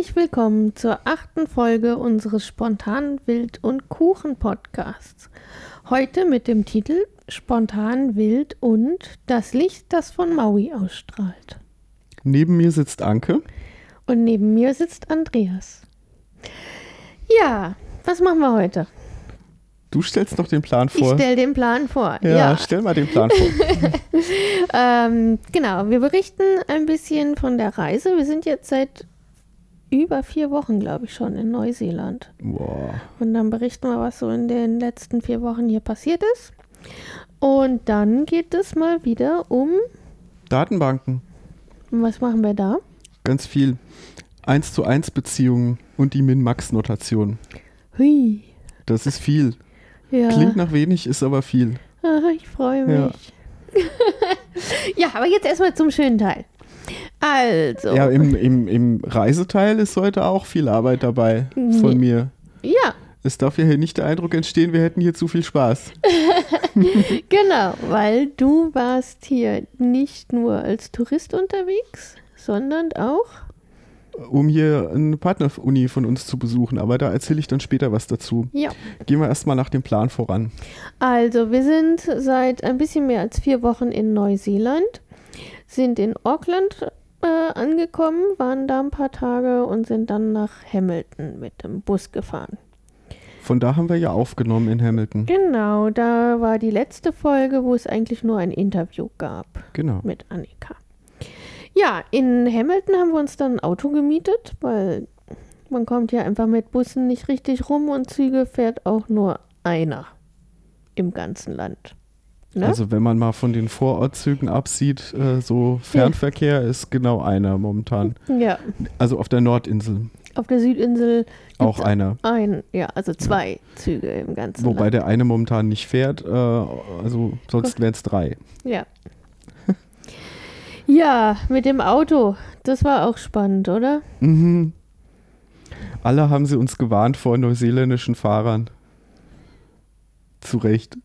Herzlich willkommen zur achten Folge unseres Spontan Wild und Kuchen Podcasts. Heute mit dem Titel Spontan Wild und das Licht, das von Maui ausstrahlt. Neben mir sitzt Anke. Und neben mir sitzt Andreas. Ja, was machen wir heute? Du stellst doch den Plan vor. Ich stell den Plan vor. ja, Ja, stell mal den Plan vor. ähm, genau. Wir berichten ein bisschen von der Reise. Wir sind jetzt seit über vier Wochen, glaube ich, schon in Neuseeland. Boah. Und dann berichten wir, was so in den letzten vier Wochen hier passiert ist. Und dann geht es mal wieder um, Datenbanken. was machen wir da? Ganz viel. 1 zu 1 Beziehungen und die Min-Max-Notation. Hui. Das ist viel. Ja. Klingt nach wenig, ist aber viel. Ah, ich freue Ja. mich. Ja. aber jetzt erstmal zum schönen Teil. Also, Ja, im, im, im Reiseteil ist heute auch viel Arbeit dabei von mir. ja, Es darf ja hier nicht der Eindruck entstehen, wir hätten hier zu viel Spaß. genau, weil du warst hier nicht nur als Tourist unterwegs, sondern auch Um hier eine Partneruni von uns zu besuchen. Aber da erzähle ich dann später was dazu. Ja. Gehen wir erstmal nach dem Plan voran. Also, wir sind seit ein bisschen mehr als vier Wochen in Neuseeland, sind in Auckland äh, angekommen, waren da ein paar Tage und sind dann nach Hamilton mit dem Bus gefahren. Von da haben wir ja aufgenommen in Hamilton. Genau, da war die letzte Folge, wo es eigentlich nur ein Interview gab Genau. mit Annika. Ja, in Hamilton haben wir uns dann ein Auto gemietet, weil man kommt ja einfach mit Bussen nicht richtig rum und Züge fährt auch nur einer im ganzen Land. Ne? Also wenn man mal von den Vorortzügen absieht, äh, so Fernverkehr ist genau einer momentan. ja, Also auf der Nordinsel auf der Südinsel auch einer. ein, ja, also zwei Züge im ganzen Wobei Land. der eine momentan nicht fährt, äh, also sonst wären es drei. Ja. ja, mit dem Auto, das war auch spannend, oder? Mhm. Alle haben sie uns gewarnt vor neuseeländischen Fahrern. Zu Recht.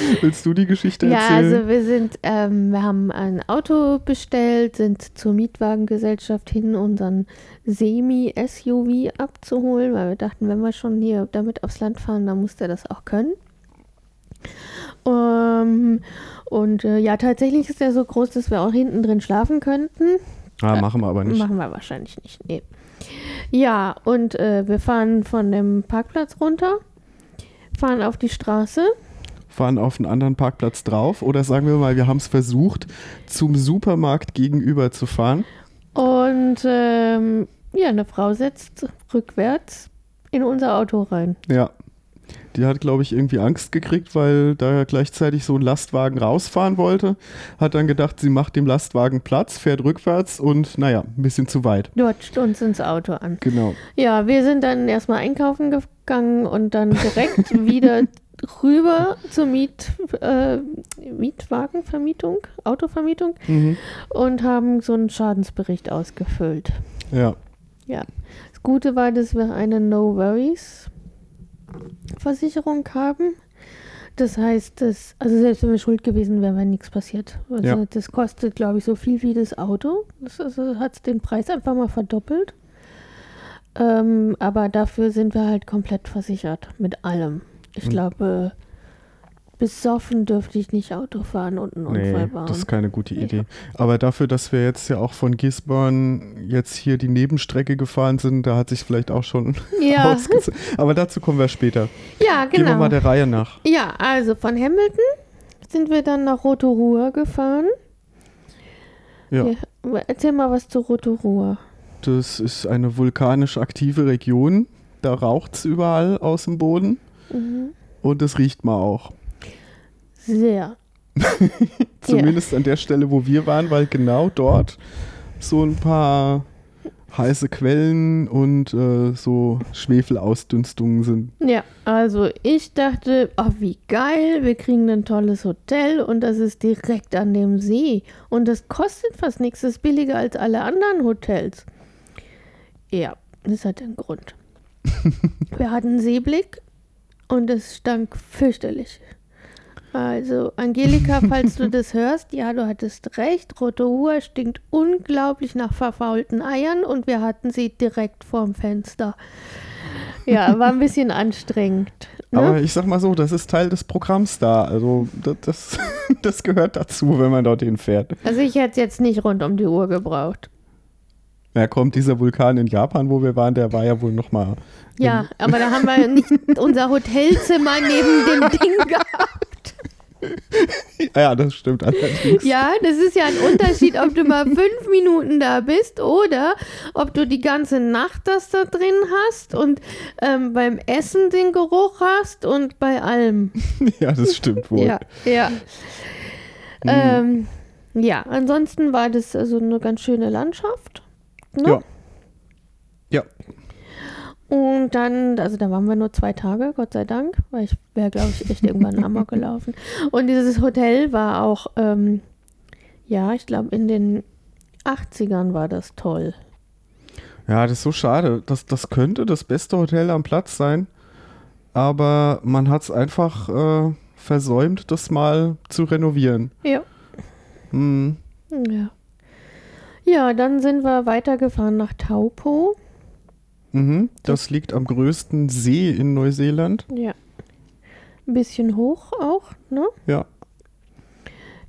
Willst du die Geschichte Ja, erzählen? also wir sind, ähm, wir haben ein Auto bestellt, sind zur Mietwagengesellschaft hin, unseren Semi-SUV abzuholen, weil wir dachten, wenn wir schon hier damit aufs Land fahren, dann muss der das auch können. Ähm, und äh, ja, tatsächlich ist er so groß, dass wir auch hinten drin schlafen könnten. ah, machen wir aber nicht. Machen wir wahrscheinlich nicht, nee. Ja, und äh, wir fahren von dem Parkplatz runter, fahren auf die Straße. Fahren auf einen anderen Parkplatz drauf oder sagen wir mal, wir haben es versucht, zum Supermarkt gegenüber zu fahren. Und ähm, ja, eine Frau setzt rückwärts in unser Auto rein. Ja. Die hat, glaube ich, irgendwie Angst gekriegt, weil da gleichzeitig so ein Lastwagen rausfahren wollte. Hat dann gedacht, sie macht dem Lastwagen Platz, fährt rückwärts und naja, ein bisschen zu weit. Dodgt uns ins Auto an. Genau. Ja, wir sind dann erstmal einkaufen gegangen und dann direkt wieder rüber zur Miet, äh, Mietwagenvermietung, Autovermietung Mhm. und haben so einen Schadensbericht ausgefüllt. Ja. Ja. Das Gute war, dass wir eine No Worries Versicherung haben. Das heißt, dass, also selbst wenn wir schuld gewesen wären, wäre nichts passiert. Also Ja. das kostet, glaube ich, so viel wie das Auto. Das also hat den Preis einfach mal verdoppelt. Ähm, aber dafür sind wir halt komplett versichert mit allem. Ich Mhm. glaube, besoffen dürfte ich nicht Auto fahren und einen Unfall Nee, bauen. das ist keine gute Ja. Idee. Aber dafür, dass wir jetzt ja auch von Gisborne jetzt hier die Nebenstrecke gefahren sind, da hat sich vielleicht auch schon ja, ausgezahlt. Aber dazu kommen wir später. ja, Gehen wir genau. mal der Reihe nach. Ja, also von Hamilton sind wir dann nach Rotorua gefahren. Ja. Ja, erzähl mal was zu Rotorua. Das ist eine vulkanisch aktive Region. Da raucht es überall aus dem Boden. Mhm. Und das riecht man auch. Sehr. Zumindest an der Stelle, wo wir waren, weil genau dort so ein paar heiße Quellen und äh, so Schwefelausdünstungen sind. Ja, also ich dachte, ach wie geil, wir kriegen ein tolles Hotel und das ist direkt an dem See. Und das kostet fast nichts, das ist billiger als alle anderen Hotels. Ja, das hat einen Grund. wir hatten Seeblick und es stank fürchterlich. Also, Angelika, falls du das hörst, ja, du hattest recht. Rotorua stinkt unglaublich nach verfaulten Eiern und wir hatten sie direkt vorm Fenster. Ja, war ein bisschen anstrengend. Ne? Aber ich sag mal so, das ist Teil des Programms da. Also das, das, das gehört dazu, wenn man dorthin fährt. Also ich hätte es jetzt nicht rund um die Uhr gebraucht. Ja, kommt dieser Vulkan in Japan, wo wir waren, der war ja wohl nochmal. Ja, aber da haben wir nicht unser Hotelzimmer neben dem Ding gehabt. ja, das stimmt allerdings. Ja, das ist ja ein Unterschied, ob du mal fünf Minuten da bist oder ob du die ganze Nacht das da drin hast und ähm, beim Essen den Geruch hast und bei allem. ja, das stimmt wohl. Ja, ja. Hm. Ähm, ja, ansonsten war das also eine ganz schöne Landschaft. Ne? Ja. Ja. Und dann, also da waren wir nur zwei Tage, Gott sei Dank, weil ich wäre, glaube ich, echt irgendwann Amok gelaufen. Und dieses Hotel war auch, ähm, ja, ich glaube, in den 80ern war das toll. Ja, das ist so schade. Das, das könnte das beste Hotel am Platz sein, aber man hat es einfach äh, versäumt, das mal zu renovieren. Ja. Hm. Ja. Ja, dann sind wir weitergefahren nach Taupo. Mhm. Das liegt am größten See in Neuseeland. Ja. Ein bisschen hoch auch, ne? Ja.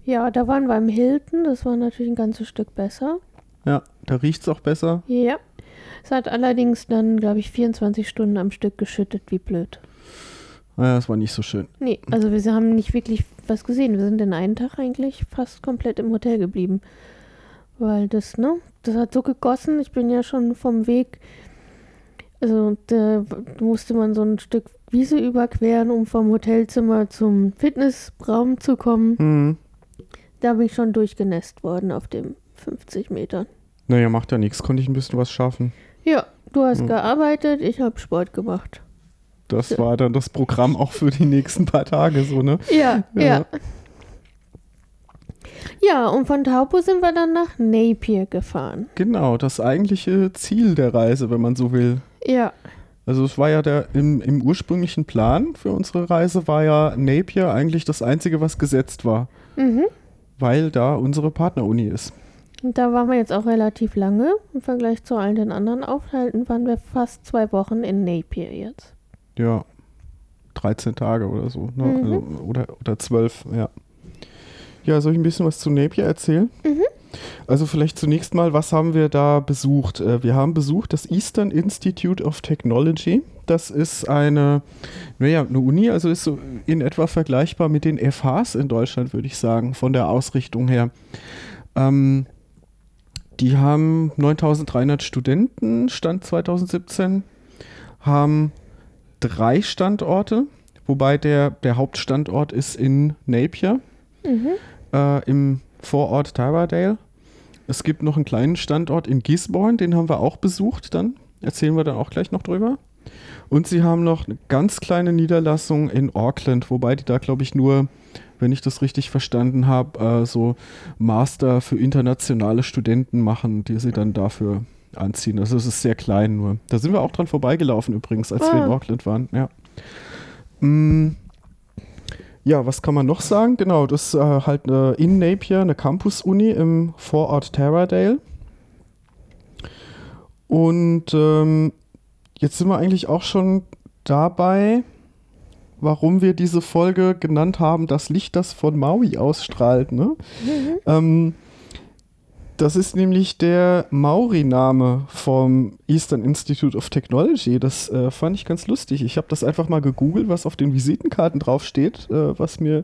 Ja, da waren wir im Hilton. Das war natürlich ein ganzes Stück besser. Ja, da riecht es auch besser. Ja. Es hat allerdings dann, glaube ich, 24 Stunden am Stück geschüttet, wie blöd. Naja, das war nicht so schön. Nee, also wir haben nicht wirklich was gesehen. Wir sind den einen Tag eigentlich fast komplett im Hotel geblieben. Weil das, ne, das hat so gegossen. Ich bin ja schon vom Weg, also da musste man so ein Stück Wiese überqueren, um vom Hotelzimmer zum Fitnessraum zu kommen. Mhm. Da bin ich schon durchgenässt worden auf dem 50 Metern. Naja, macht ja nichts. Konnte ich ein bisschen was schaffen. Ja, du hast Mhm. gearbeitet, ich habe Sport gemacht. Das Ja. war dann das Programm auch für die nächsten paar Tage so, ne? Ja, Ja. ja. Ja, und von Taupo sind wir dann nach Napier gefahren. Genau, das eigentliche Ziel der Reise, wenn man so will. Ja, Also es war ja der im, im ursprünglichen Plan für unsere Reise war ja Napier eigentlich das einzige, was gesetzt war, mhm. weil da unsere Partneruni ist. Und da waren wir jetzt auch relativ lange. Im Vergleich zu all den anderen Aufenthalten waren wir fast zwei Wochen in Napier jetzt. Ja, 13 Tage oder so. Ne? Mhm. Also, oder, oder 12, ja. Ja, soll ich ein bisschen was zu Napier erzählen? Mhm. Also vielleicht zunächst mal, was haben wir da besucht? Äh, Wir haben besucht das Eastern Institute of Technology. Das ist eine, naja, eine Uni, also ist so in etwa vergleichbar mit den FHs in Deutschland, würde ich sagen, von der Ausrichtung her. Ähm, die haben 9300 Studenten, Stand 2017, haben drei Standorte, wobei der, der Hauptstandort ist in Napier Mhm. Äh, im Vorort Tyrardale. Es gibt noch einen kleinen Standort in Gisborne, den haben wir auch besucht dann. Erzählen wir dann auch gleich noch drüber. Und sie haben noch eine ganz kleine Niederlassung in Auckland, wobei die da, glaube ich, nur, wenn ich das richtig verstanden habe, äh, so Master für internationale Studenten machen, die sie dann dafür anziehen. Also es ist sehr klein nur. Da sind wir auch dran vorbeigelaufen übrigens, als wir in Ah. Auckland waren. Ja. Mm. Ja, was kann man noch sagen? Genau, das ist äh, halt äh, in Napier, eine Campus-Uni im Vorort Taradale. Und ähm, jetzt sind wir eigentlich auch schon dabei, warum wir diese Folge genannt haben, das Licht, das von Maui ausstrahlt. Ne? Mhm. Ähm, das ist nämlich der Maori-Name vom Eastern Institute of Technology. Das äh, fand ich ganz lustig. Ich habe das einfach mal gegoogelt, was auf den Visitenkarten draufsteht, äh, was mir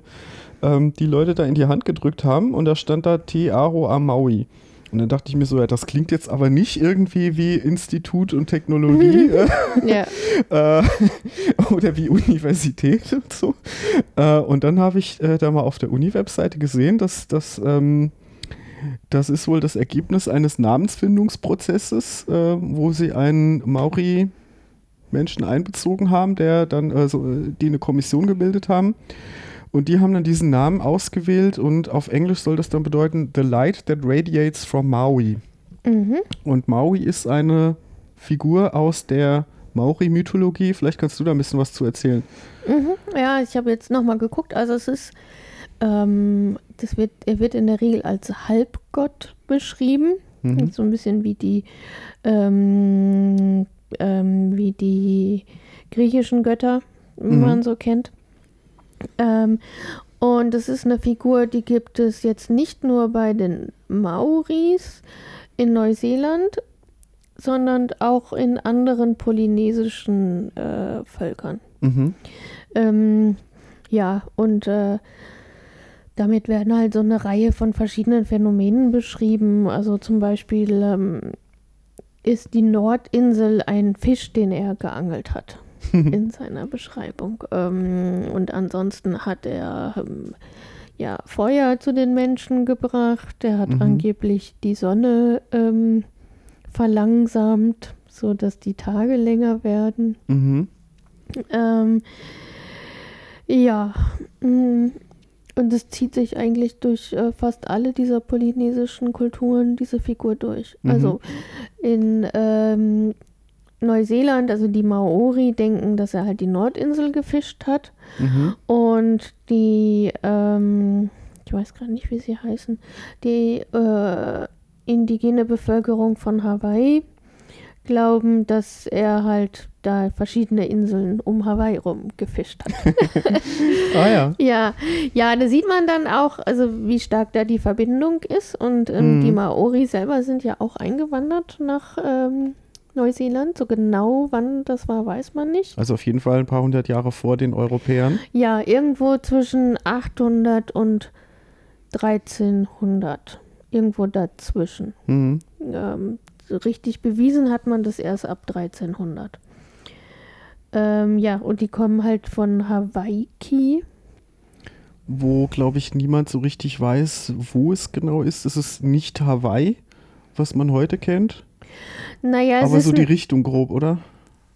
ähm, die Leute da in die Hand gedrückt haben. Und da stand da Te Aro a Maui. Und dann dachte ich mir so, ja, das klingt jetzt aber nicht irgendwie wie Institut und Technologie äh, äh, oder wie Universität und so. Äh, und dann habe ich äh, da mal auf der Uni-Webseite gesehen, dass das, ähm, das ist wohl das Ergebnis eines Namensfindungsprozesses, äh, wo sie einen Maori-Menschen einbezogen haben, der dann, äh, so, äh, die eine Kommission gebildet haben. Und die haben dann diesen Namen ausgewählt und auf Englisch soll das dann bedeuten The Light that radiates from Maui. Mhm. Und Maui ist eine Figur aus der Maori-Mythologie. Vielleicht kannst du da ein bisschen was zu erzählen. Mhm. Ja, ich habe jetzt nochmal geguckt. Also es ist, ähm, das wird, er wird in der Regel als Halbgott beschrieben. Mhm. So ein bisschen wie die, ähm, ähm, wie die griechischen Götter, wie Mhm. man so kennt. Ähm, und es ist eine Figur, die gibt es jetzt nicht nur bei den Maoris in Neuseeland, sondern auch in anderen polynesischen äh, Völkern. Mhm. Ähm, ja, und äh, damit werden halt so eine Reihe von verschiedenen Phänomenen beschrieben. Also zum Beispiel ähm, ist die Nordinsel ein Fisch, den er geangelt hat in seiner Beschreibung. Ähm, und ansonsten hat er ähm, ja Feuer zu den Menschen gebracht. Er hat Mhm. angeblich die Sonne ähm, verlangsamt, sodass die Tage länger werden. Mhm. Ähm, ja, mm, und es zieht sich eigentlich durch äh, fast alle dieser polynesischen Kulturen diese Figur durch. Mhm. Also in ähm, Neuseeland, also die Maori denken, dass er halt die Nordinsel gefischt hat Mhm. und die, ähm, ich weiß gerade nicht, wie sie heißen, die äh, indigene Bevölkerung von Hawaii glauben, dass er halt da verschiedene Inseln um Hawaii rum gefischt hat. Ah ja. ja, ja, da sieht man dann auch, also wie stark da die Verbindung ist. Und ähm, Mhm. die Maori selber sind ja auch eingewandert nach ähm, Neuseeland. So genau wann das war, weiß man nicht. Also auf jeden Fall ein paar hundert Jahre vor den Europäern. Ja, irgendwo zwischen 800 und 1300. Irgendwo dazwischen. Mhm. Ähm, richtig bewiesen hat man das erst ab 1300. Ähm, ja, und die kommen halt von Hawaii. Wo, glaube ich, niemand so richtig weiß, wo es genau ist. Es ist nicht Hawaii, was man heute kennt. Naja, es aber ist, so die Richtung grob, oder?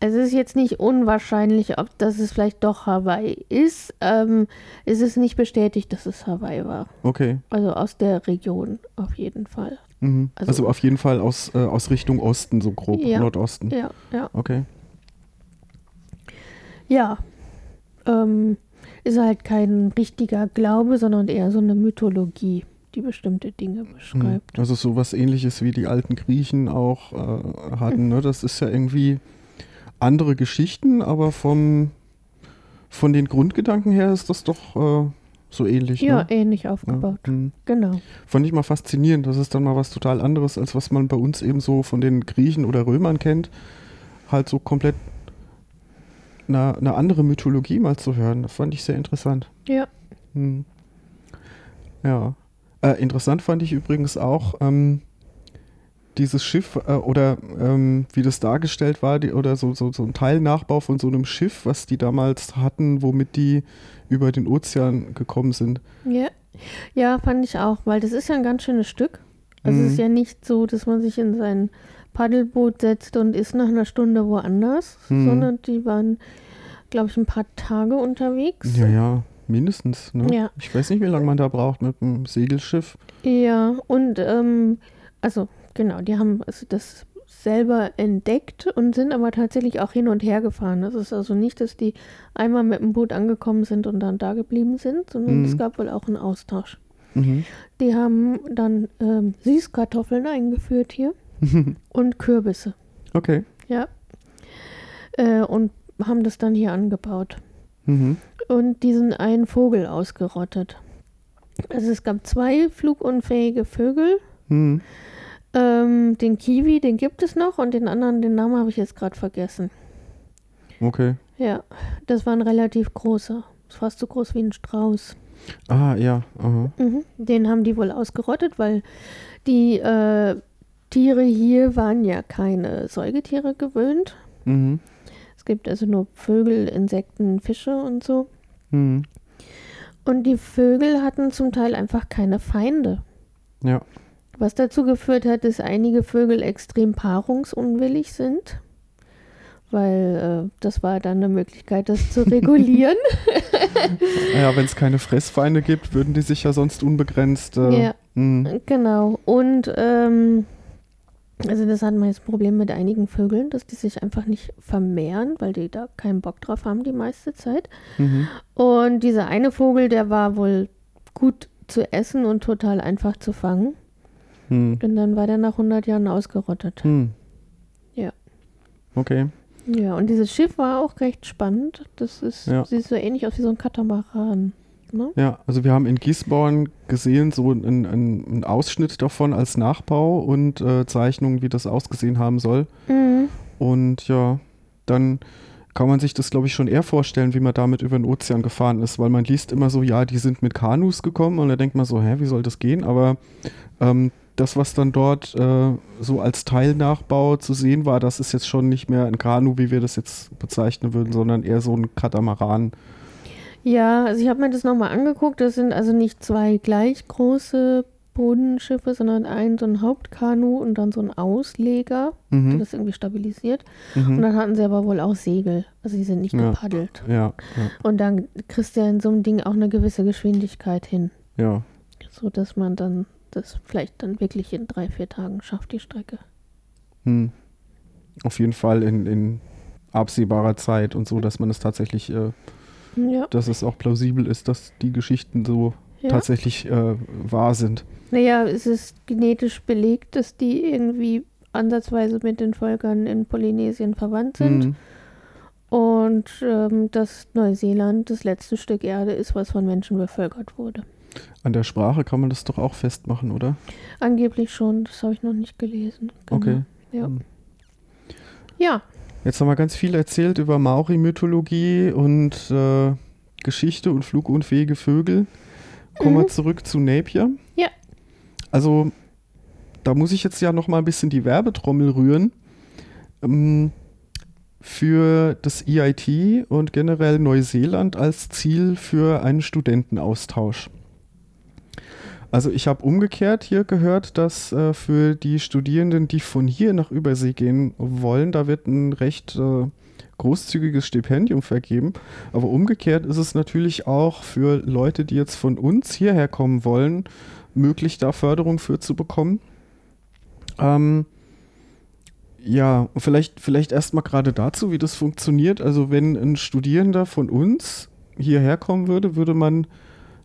es ist jetzt nicht unwahrscheinlich, ob dass es vielleicht doch Hawaii ist. Ähm, es ist nicht bestätigt, dass es Hawaii war. Okay. Also aus der Region auf jeden Fall. Mhm. Also- Also, auf jeden Fall aus, äh, aus Richtung Osten, so grob, Ja. Nordosten. Ja, ja. Okay. Ja. Ähm, ist halt kein richtiger Glaube, sondern eher so eine Mythologie, die bestimmte Dinge Mhm. beschreibt. Also sowas ähnliches wie die alten Griechen auch äh, hatten. Ne? Das ist ja irgendwie andere Geschichten, aber vom, von den Grundgedanken her ist das doch äh, so ähnlich. Ja, ne? ähnlich Ja, aufgebaut. mhm. Genau. Fand ich mal faszinierend. Das ist dann mal was total anderes, als was man bei uns eben so von den Griechen oder Römern kennt. Halt so komplett eine, eine andere Mythologie mal zu hören. Das fand ich sehr interessant. Ja. Hm. Ja. Äh, interessant fand ich übrigens auch ähm, dieses Schiff äh, oder ähm, wie das dargestellt war, die, oder so, so, so ein Teilnachbau von so einem Schiff, was die damals hatten, womit die über den Ozean gekommen sind. Ja. Ja, fand ich auch, weil das ist ja ein ganz schönes Stück. Also Mhm. es ist ja nicht so, dass man sich in sein Paddelboot setzt und ist nach einer Stunde woanders, Mhm. sondern die waren, glaube ich, ein paar Tage unterwegs. Ja, ja, mindestens. Ne? Ja. Ich weiß nicht, wie lange man da braucht mit einem Segelschiff. Ja, und ähm, also genau, die haben also das selber entdeckt und sind aber tatsächlich auch hin und her gefahren. Das ist also nicht, dass die einmal mit dem Boot angekommen sind und dann da geblieben sind, sondern Mhm. es gab wohl auch einen Austausch. Mhm. Die haben dann ähm, Süßkartoffeln eingeführt hier und Kürbisse. Okay. Ja. Äh, und haben das dann hier angebaut. Mhm. Und diesen einen Vogel ausgerottet. Also es gab zwei flugunfähige Vögel. Mhm. Ähm, den Kiwi, den gibt es noch und den anderen, den Namen habe ich jetzt gerade vergessen. Okay. Ja, das war ein relativ großer. Fast so groß wie ein Strauß. Ah, ja. Aha. Mhm. Den haben die wohl ausgerottet, weil die äh, Tiere hier waren ja keine Säugetiere gewöhnt. Mhm. Es gibt also nur Vögel, Insekten, Fische und so. Mhm. Und die Vögel hatten zum Teil einfach keine Feinde. Ja. Was dazu geführt hat, dass einige Vögel extrem paarungsunwillig sind. Weil äh, das war dann eine Möglichkeit, das zu regulieren. Ja, wenn es keine Fressfeinde gibt, würden die sich ja sonst unbegrenzt. Äh, Ja. mh. genau. Und ähm, Also das hat man jetzt Problem mit einigen Vögeln, dass die sich einfach nicht vermehren, weil die da keinen Bock drauf haben die meiste Zeit. Mhm. Und dieser eine Vogel, der war wohl gut zu essen und total einfach zu fangen. Hm. Und dann war der nach 100 Jahren ausgerottet. Hm. Ja. Okay. Ja, und dieses Schiff war auch recht spannend. Das ist, Ja. sieht so ähnlich aus wie so ein Katamaran. Ne? Ja, also wir haben in Gießborn gesehen, so einen einen Ausschnitt davon als Nachbau und äh, Zeichnungen, wie das ausgesehen haben soll. Mhm. Und ja, dann kann man sich das, glaube ich, schon eher vorstellen, wie man damit über den Ozean gefahren ist, weil man liest immer so, ja, die sind mit Kanus gekommen und da denkt man so, hä, wie soll das gehen? Aber ähm, das, was dann dort äh, so als Teilnachbau zu sehen war, das ist jetzt schon nicht mehr ein Kanu, wie wir das jetzt bezeichnen würden, sondern eher so ein Katamaran. Ja, also ich habe mir das nochmal angeguckt. Das sind also nicht zwei gleich große Bodenschiffe, sondern ein so ein Hauptkanu und dann so ein Ausleger, der Mhm. das irgendwie stabilisiert. Und Mhm. dann hatten sie aber wohl auch Segel. Also die sind nicht Ja. gepaddelt. Ja, ja, Und dann kriegst du ja in so einem Ding auch eine gewisse Geschwindigkeit hin, ja. so dass man dann das vielleicht dann wirklich in drei, vier Tagen schafft, die Strecke. Hm. Auf jeden Fall in, in absehbarer Zeit und so, dass man es tatsächlich, äh, Ja. dass es auch plausibel ist, dass die Geschichten so ja. tatsächlich äh, wahr sind. Naja, es ist genetisch belegt, dass die irgendwie ansatzweise mit den Völkern in Polynesien verwandt sind. Hm. Und ähm, dass Neuseeland das letzte Stück Erde ist, was von Menschen bevölkert wurde. An der Sprache kann man das doch auch festmachen, oder? Angeblich schon, das habe ich noch nicht gelesen. Genau. Okay. Ja. Hm. ja, Jetzt haben wir ganz viel erzählt über Maori-Mythologie und äh, Geschichte und flugunfähige Vögel. Kommen wir Mhm. zurück zu Napier. Ja. Also, da muss ich jetzt ja noch mal ein bisschen die Werbetrommel rühren. Ähm, für das EIT und generell Neuseeland als Ziel für einen Studentenaustausch. Also ich habe umgekehrt hier gehört, dass äh, für die Studierenden, die von hier nach Übersee gehen wollen, da wird ein recht äh, großzügiges Stipendium vergeben. Aber umgekehrt ist es natürlich auch für Leute, die jetzt von uns hierher kommen wollen, möglich, da Förderung für zu bekommen. Ähm, ja, vielleicht, vielleicht erstmal gerade dazu, wie das funktioniert. Also wenn ein Studierender von uns hierher kommen würde, würde man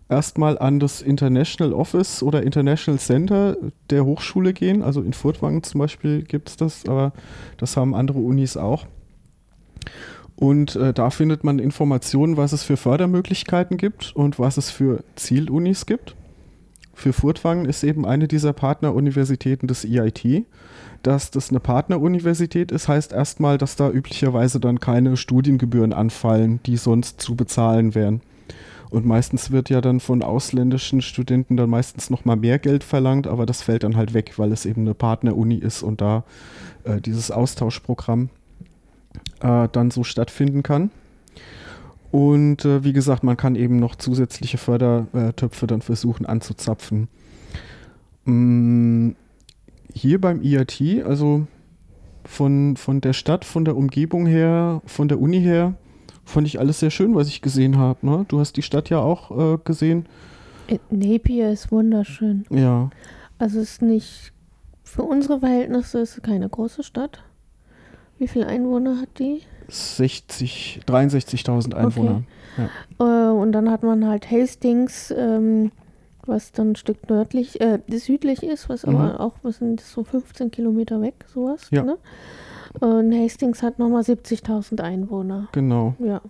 erstmal an das International Office oder International Center der Hochschule gehen. Also in Furtwangen zum Beispiel gibt es das, aber das haben andere Unis auch. Und äh, da findet man Informationen, was es für Fördermöglichkeiten gibt und was es für Zielunis gibt. Für Furtwangen ist eben eine dieser Partneruniversitäten des EIT. Dass das eine Partneruniversität ist, heißt erstmal, dass da üblicherweise dann keine Studiengebühren anfallen, die sonst zu bezahlen wären. Und meistens wird ja dann von ausländischen Studenten dann meistens nochmal mehr Geld verlangt, aber das fällt dann halt weg, weil es eben eine Partneruni ist und da äh, dieses Austauschprogramm äh, dann so stattfinden kann. Und äh, wie gesagt, man kann eben noch zusätzliche Fördertöpfe dann versuchen anzuzapfen. Mm, hier beim IAT, also von, von der Stadt, von der Umgebung her, von der Uni her, fand ich alles sehr schön, was ich gesehen habe. Ne? Du hast die Stadt ja auch äh, gesehen. Äh, Napier ist wunderschön. Ja, Also es ist nicht, für unsere Verhältnisse ist es keine große Stadt. Wie viele Einwohner hat die? 60, 63.000 Einwohner. Äh, und dann hat man halt Hastings, ähm, was dann ein Stück nördlich, äh, südlich ist, was Mhm. aber auch, was sind das so 15 Kilometer weg, sowas. Ja. Ne? Und Hastings hat nochmal 70.000 Einwohner. Genau. Ja.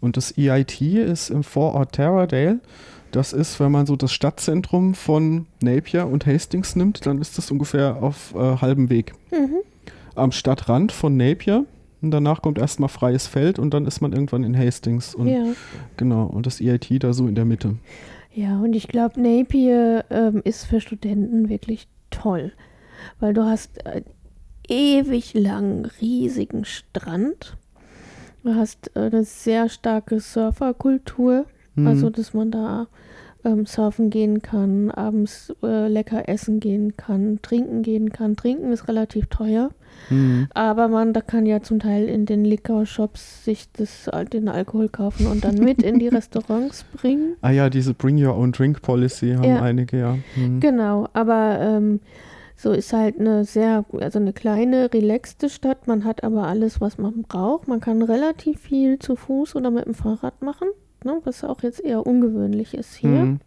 Und das EIT ist im Vorort Taradale. Das ist, wenn man so das Stadtzentrum von Napier und Hastings nimmt, dann ist das ungefähr auf äh, halbem Weg. Mhm. Am Stadtrand von Napier. Und danach kommt erstmal freies Feld und dann ist man irgendwann in Hastings. Und Ja. genau, und das EIT da so in der Mitte. Ja, und ich glaube, Napier ähm, ist für Studenten wirklich toll, weil du hast einen ewig langen, riesigen Strand. Du hast äh, eine sehr starke Surferkultur, Mhm. also dass man da ähm, surfen gehen kann, abends äh, lecker essen gehen kann, trinken gehen kann. Trinken ist relativ teuer, Mhm. aber man da kann ja zum Teil in den Liquor-Shops sich das, den Alkohol kaufen und dann mit in die Restaurants bringen. Ah ja, diese Bring Your Own Drink Policy haben Ja. einige, ja. Mhm. Genau, aber ähm, So ist halt eine sehr, also eine kleine, relaxte Stadt. Man hat aber alles, was man braucht. Man kann relativ viel zu Fuß oder mit dem Fahrrad machen, ne? was auch jetzt eher ungewöhnlich ist hier. Mhm.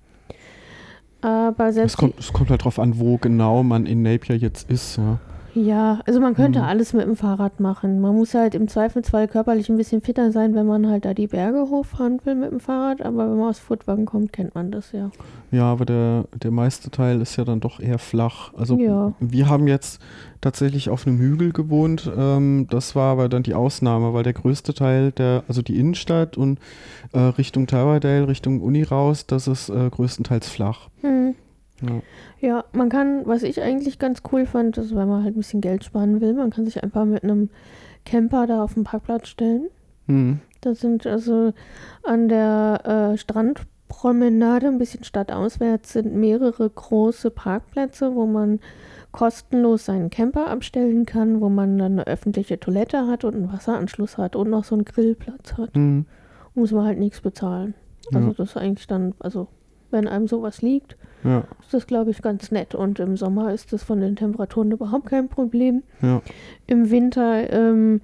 Aber Es selbst kommt, es kommt halt drauf an, wo genau man in Napier jetzt ist. Ja. Ja, also man könnte Mhm. alles mit dem Fahrrad machen. Man muss halt im Zweifelsfall körperlich ein bisschen fitter sein, wenn man halt da die Berge hochfahren will mit dem Fahrrad. Aber wenn man aus Furtwagen kommt, kennt man das ja. Ja, aber der, der meiste Teil ist ja dann doch eher flach. Also Ja. wir haben jetzt tatsächlich auf einem Hügel gewohnt. Ähm, das war aber dann die Ausnahme, weil der größte Teil, der, also die Innenstadt und äh, Richtung Towerdale, Richtung Uni raus, das ist äh, größtenteils flach. Hm. Ja. Ja, man kann, was ich eigentlich ganz cool fand, ist, wenn man halt ein bisschen Geld sparen will, man kann sich einfach mit einem Camper da auf den Parkplatz stellen. Hm. Da sind also an der äh, Strandpromenade, ein bisschen stadtauswärts, sind mehrere große Parkplätze, wo man kostenlos seinen Camper abstellen kann, wo man dann eine öffentliche Toilette hat und einen Wasseranschluss hat und noch so einen Grillplatz hat. Hm. Muss man halt nichts bezahlen. Also Ja. das ist eigentlich dann, also wenn einem sowas liegt, Ja, ist das, glaube ich, ganz nett. Und im Sommer ist das von den Temperaturen überhaupt kein Problem. ja. Im Winter ähm,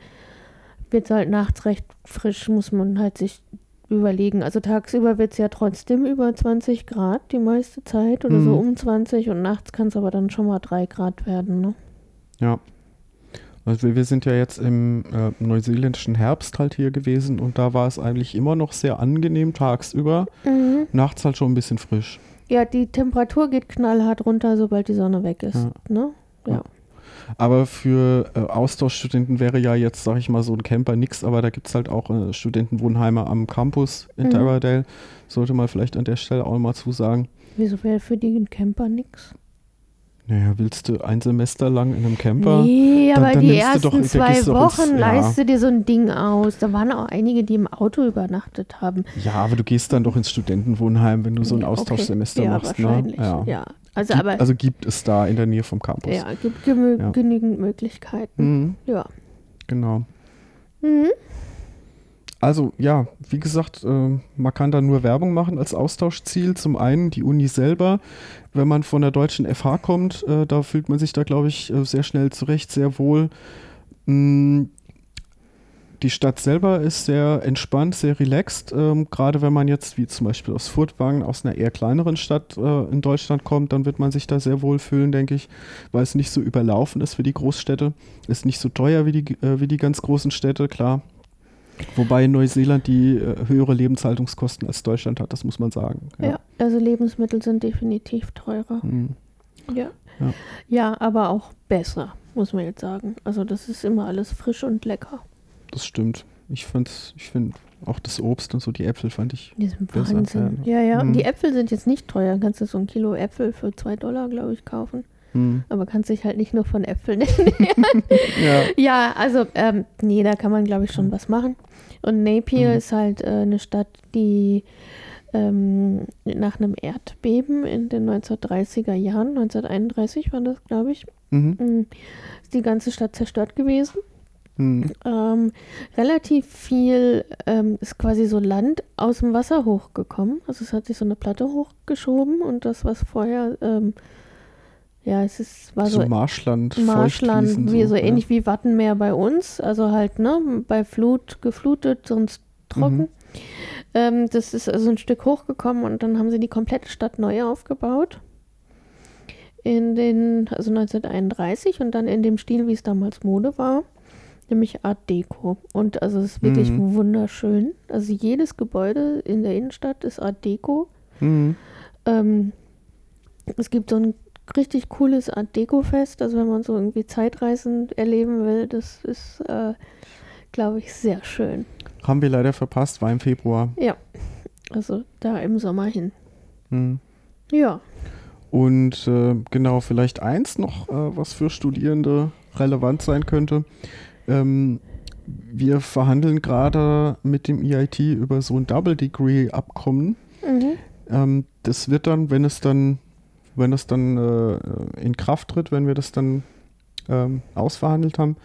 wird es halt nachts recht frisch, muss man halt sich überlegen. Also tagsüber wird es ja trotzdem über 20 Grad die meiste Zeit oder so Mhm. um 20 und nachts kann es aber dann schon mal 3 Grad werden. Ne? Ja. Also wir, wir sind ja jetzt im äh, neuseeländischen Herbst halt hier gewesen und da war es eigentlich immer noch sehr angenehm tagsüber. Mhm. Nachts halt schon ein bisschen frisch. Ja, die Temperatur geht knallhart runter, sobald die Sonne weg ist. Ja. Ne? Ja. Aber für äh, Austauschstudenten wäre ja jetzt, sag ich mal, so ein Camper nix, aber da gibt es halt auch äh, Studentenwohnheime am Campus in Mhm. Taradale. Sollte man vielleicht an der Stelle auch mal zusagen. Wieso wäre für die ein Camper nix? Naja, willst du ein Semester lang in einem Camper? Nee, Dann- aber dann die ersten doch- zwei ins- Wochen ja. leist du dir so ein Ding aus. Da waren auch einige, die im Auto übernachtet haben. Ja, aber du gehst dann doch ins Studentenwohnheim, wenn du so ein Ja, okay. Austauschsemester ja, machst. Ne? Wahrscheinlich. Ja. Also, Gibt, aber also gibt es da in der Nähe vom Campus. ja, gibt Ja. genügend Möglichkeiten. Mhm, Ja. genau. Mhm. Also ja, wie gesagt, äh, man kann da nur Werbung machen als Austauschziel. Zum einen die Uni selber. Wenn man von der deutschen FH kommt, äh, da fühlt man sich da, glaube ich, äh, sehr schnell zurecht, sehr wohl. Mm, Die Stadt selber ist sehr entspannt, sehr relaxed. Ähm, Gerade wenn man jetzt, wie zum Beispiel aus Furtwangen, aus einer eher kleineren Stadt äh, in Deutschland kommt, dann wird man sich da sehr wohl fühlen, denke ich, weil es nicht so überlaufen ist wie die Großstädte. Ist nicht so teuer wie die, äh, wie die ganz großen Städte, klar. Wobei Neuseeland die äh, höhere Lebenshaltungskosten als Deutschland hat, das muss man sagen. Ja. also Lebensmittel sind definitiv teurer. Hm. Ja. Ja. ja, aber auch besser, muss man jetzt sagen. Also das ist immer alles frisch und lecker. Das stimmt. Ich finde ich find auch das Obst und so, die Äpfel fand ich. Die sind Besser, Wahnsinn. ja. Ja, ja. Mhm. Die Äpfel sind jetzt nicht teuer. Kannst du so ein Kilo Äpfel für zwei Dollar, glaube ich, kaufen. Hm. Aber kannst dich halt nicht nur von Äpfeln ernähren. Ja. Ja, also, ähm, nee, da kann man, glaube ich, schon was machen. Und Napier Mhm. ist halt äh, eine Stadt, die ähm, nach einem Erdbeben in den 1930er Jahren, 1931 war das, glaube ich, Mhm. mm, ist die ganze Stadt zerstört gewesen. Hm. Ähm, relativ viel ähm, ist quasi so Land aus dem Wasser hochgekommen. Also es hat sich so eine Platte hochgeschoben und das, was vorher, ähm, ja, es ist, war so, So Marschland, Marschland, wie, so ja. ähnlich wie Wattenmeer bei uns. Also halt, ne, bei Flut geflutet, sonst trocken. Mhm. Ähm, das ist also ein Stück hochgekommen und dann haben sie die komplette Stadt neu aufgebaut. In den, also 1931 und dann in dem Stil, wie es damals Mode war. Nämlich Art Deco. Und also es ist wirklich Mhm. wunderschön. Also jedes Gebäude in der Innenstadt ist Art Deco. Mhm. Ähm, es gibt so ein richtig cooles Art Deco-Fest. Also wenn man so irgendwie Zeitreisen erleben will, das ist, äh, glaube ich, sehr schön. Haben wir leider verpasst, war im Februar. Ja, also da im Sommer hin. Hm. Ja, Und äh, genau, vielleicht eins noch, äh, was für Studierende relevant sein könnte. Ähm, wir verhandeln gerade mit dem EIT über so ein Double Degree Abkommen. mhm. Ähm, das wird dann, wenn es dann, wenn es dann äh, in Kraft tritt, wenn wir das dann ähm, ausverhandelt haben,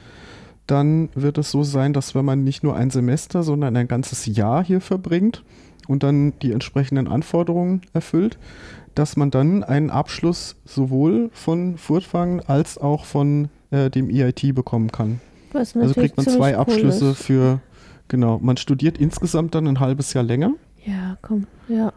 dann wird es so sein, dass wenn man nicht nur ein Semester, sondern ein ganzes Jahr hier verbringt und dann die entsprechenden Anforderungen erfüllt, dass man dann einen Abschluss sowohl von Furtwang als auch von äh, dem EIT bekommen kann. Also kriegt man zwei cool Abschlüsse ist. für, genau, man studiert insgesamt dann ein halbes Jahr länger Ja, komm, ja.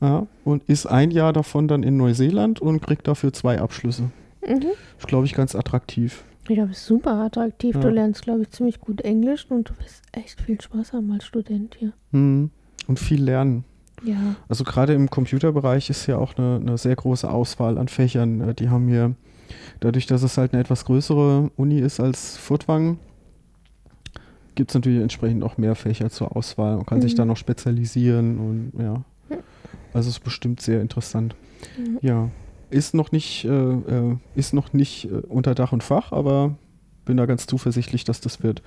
Ja, und ist ein Jahr davon dann in Neuseeland und kriegt dafür zwei Abschlüsse. Mhm. Ist, glaube ich, ganz attraktiv. Ja, das ist super attraktiv. Ja. Du lernst, glaube ich, ziemlich gut Englisch und du wirst echt viel Spaß haben als Student hier. Hm. Und viel lernen. Ja. Also gerade im Computerbereich ist ja auch eine, eine sehr große Auswahl an Fächern. Äh, Die haben hier, dadurch, dass es halt eine etwas größere Uni ist als Furtwangen, gibt es natürlich entsprechend auch mehr Fächer zur Auswahl. Man kann sich Mhm. da noch spezialisieren und ja. Also es ist bestimmt sehr interessant. Mhm. Ja. Ist noch nicht, äh, äh, ist noch nicht äh, unter Dach und Fach, aber bin da ganz zuversichtlich, dass das wird.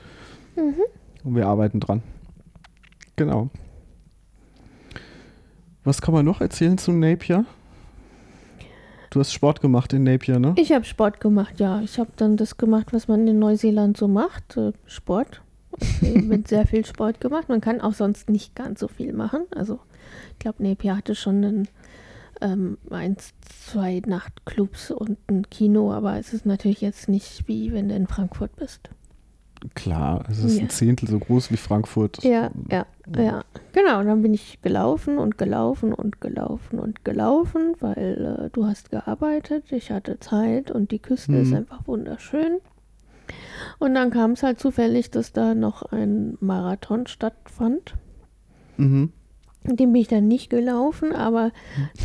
Mhm. Und wir arbeiten dran. Genau. Was kann man noch erzählen zu Napier? Du hast Sport gemacht in Napier, ne? Ich habe Sport gemacht, ja. Ich habe dann das gemacht, was man in Neuseeland so macht. Äh, Sport. Mit sehr viel Sport gemacht. Man kann auch sonst nicht ganz so viel machen. Also ich glaube, Napier hatte schon einen, ähm, eins, zwei Nachtclubs und ein Kino, aber es ist natürlich jetzt nicht wie wenn du in Frankfurt bist. Klar, es ist Ja. ein Zehntel so groß wie Frankfurt. Ja, ja, ja. Genau, und dann bin ich gelaufen und gelaufen und gelaufen und gelaufen, weil äh, du hast gearbeitet, ich hatte Zeit und die Küste ist Mhm. einfach wunderschön. Und dann kam es halt zufällig, dass da noch ein Marathon stattfand. Mhm. Den bin ich dann nicht gelaufen, aber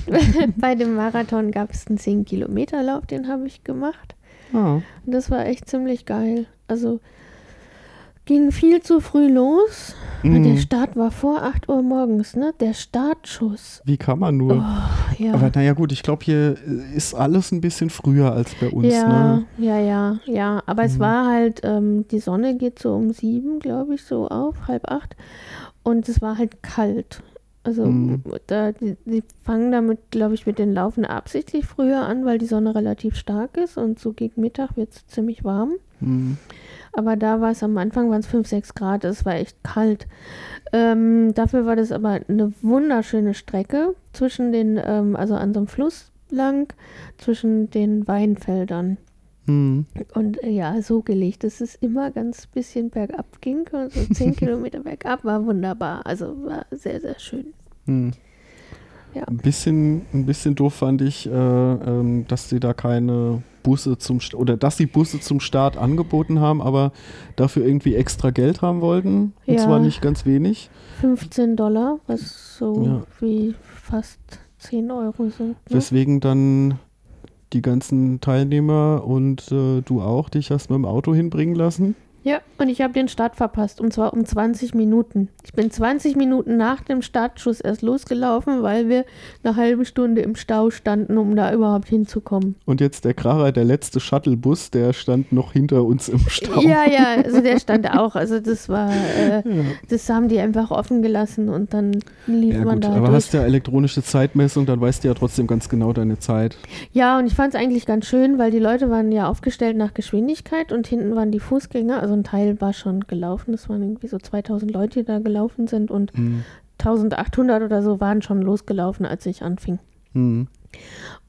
bei dem Marathon gab es einen 10-Kilometer-Lauf, den habe ich gemacht. Ah, Und das war echt ziemlich geil. Also ging viel zu früh los. Mhm. Der Start war vor 8 Uhr morgens, ne? Der Startschuss. wie kann man nur? Oh, ja. Aber naja gut, ich glaube, hier ist alles ein bisschen früher als bei uns. ja, Ne? ja, ja, ja. Aber es Mhm. war halt, ähm, die Sonne geht so um sieben, glaube ich, so auf, halb acht. Und es war halt kalt. Also Mhm. da, die, die fangen damit, glaube ich, mit den Laufen absichtlich früher an, weil die Sonne relativ stark ist und so gegen Mittag wird es ziemlich warm. Mhm. Aber da war es am Anfang waren es 5, 6 Grad, es war echt kalt. Ähm, dafür war das aber eine wunderschöne Strecke zwischen den, ähm, also an so einem Fluss lang, zwischen den Weinfeldern. Mhm. Und äh, ja, so gelegt, dass es immer ganz bisschen bergab ging. Also 10 Kilometer bergab war wunderbar. Also war sehr, sehr schön. Mhm. Ja. Ein bisschen, ein bisschen doof fand ich, äh, ähm, dass sie da keine Busse zum St oder dass sie Busse zum Start angeboten haben, aber dafür irgendwie extra Geld haben wollten. Und Ja. zwar nicht ganz wenig. 15 Dollar, was so Ja. wie fast 10 Euro sind. Ne? Weswegen dann die ganzen Teilnehmer und äh, du auch dich hast mit dem Auto hinbringen lassen. Ja, und ich habe den Start verpasst und zwar um 20 Minuten. Ich bin 20 Minuten nach dem Startschuss erst losgelaufen, weil wir eine halbe Stunde im Stau standen, um da überhaupt hinzukommen. Und jetzt der Kracher, der letzte Shuttlebus, der stand noch hinter uns im Stau. Ja, ja, also der stand auch. Also das war, äh, Ja. das haben die einfach offen gelassen und dann lief Ja man gut, da aber durch. hast ja elektronische Zeitmessung, dann weißt du ja trotzdem ganz genau deine Zeit. Ja, und ich fand es eigentlich ganz schön, weil die Leute waren ja aufgestellt nach Geschwindigkeit und hinten waren die Fußgänger. Also ein Teil war schon gelaufen. Das waren irgendwie so 2000 Leute, die da gelaufen sind und Mhm. 1800 oder so waren schon losgelaufen, als ich anfing. Mhm.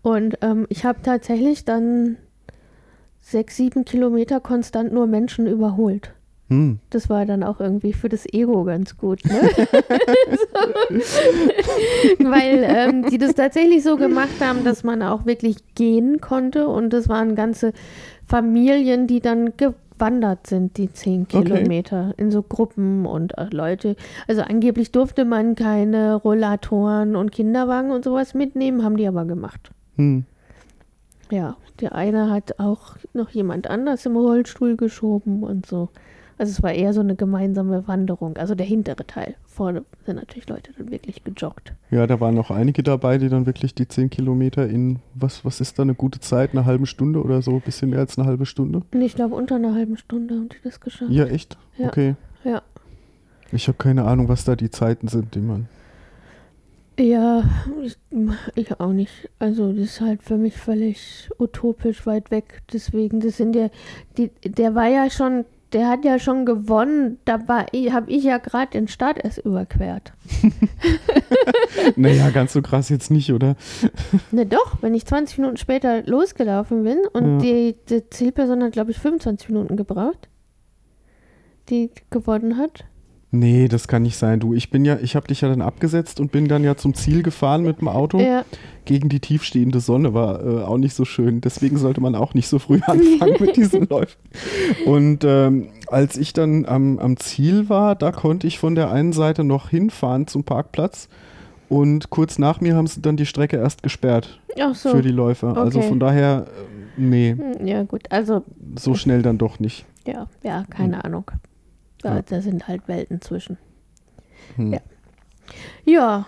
Und ähm, ich habe tatsächlich dann sechs, sieben Kilometer konstant nur Menschen überholt. Mhm. Das war dann auch irgendwie für das Ego ganz gut, ne? so. Weil ähm, die das tatsächlich so gemacht haben, dass man auch wirklich gehen konnte und das waren ganze Familien, die dann gewandert sind, die zehn Okay. Kilometer in so Gruppen und äh, Leute. Also angeblich durfte man keine Rollatoren und Kinderwagen und sowas mitnehmen, haben die aber gemacht. Mhm. Ja, der eine hat auch noch jemand anders im Rollstuhl geschoben und so. Also es war eher so eine gemeinsame Wanderung. Also der hintere Teil. Vorne sind natürlich Leute dann wirklich gejoggt. Ja, da waren noch einige dabei, die dann wirklich die 10 Kilometer in, was, was ist da eine gute Zeit, eine halbe Stunde oder so, bisschen mehr als eine halbe Stunde? Und ich glaube, unter einer halben Stunde haben die das geschafft. Ja, echt? Ja. Okay. Ja. Ich habe keine Ahnung, was da die Zeiten sind, die man. Ja, ich, ich auch nicht. Also das ist halt für mich völlig utopisch weit weg. Deswegen, das sind ja, die, der war ja schon, der hat ja schon gewonnen. Da habe ich ja gerade den Start erst überquert. naja, ganz so krass jetzt nicht, oder? Ne, doch, wenn ich 20 Minuten später losgelaufen bin und ja. die, die Zielperson hat, glaube ich, 25 Minuten gebraucht, die gewonnen hat. Nee, das kann nicht sein. Du, ich bin ja, ich habe dich ja dann abgesetzt und bin dann ja zum Ziel gefahren mit dem Auto. Ja. Gegen die tiefstehende Sonne war äh, auch nicht so schön. Deswegen sollte man auch nicht so früh anfangen mit diesen Läufen. Und ähm, als ich dann am, am Ziel war, da konnte ich von der einen Seite noch hinfahren zum Parkplatz. Und kurz nach mir haben sie dann die Strecke erst gesperrt so. für die Läufer. Also okay. Also von daher, äh, nee. Hm, ja, gut. Also. So schnell dann doch nicht. Ja, ja, keine hm. Ahnung. Da, ja. da sind halt Welten zwischen. Hm. Ja. ja,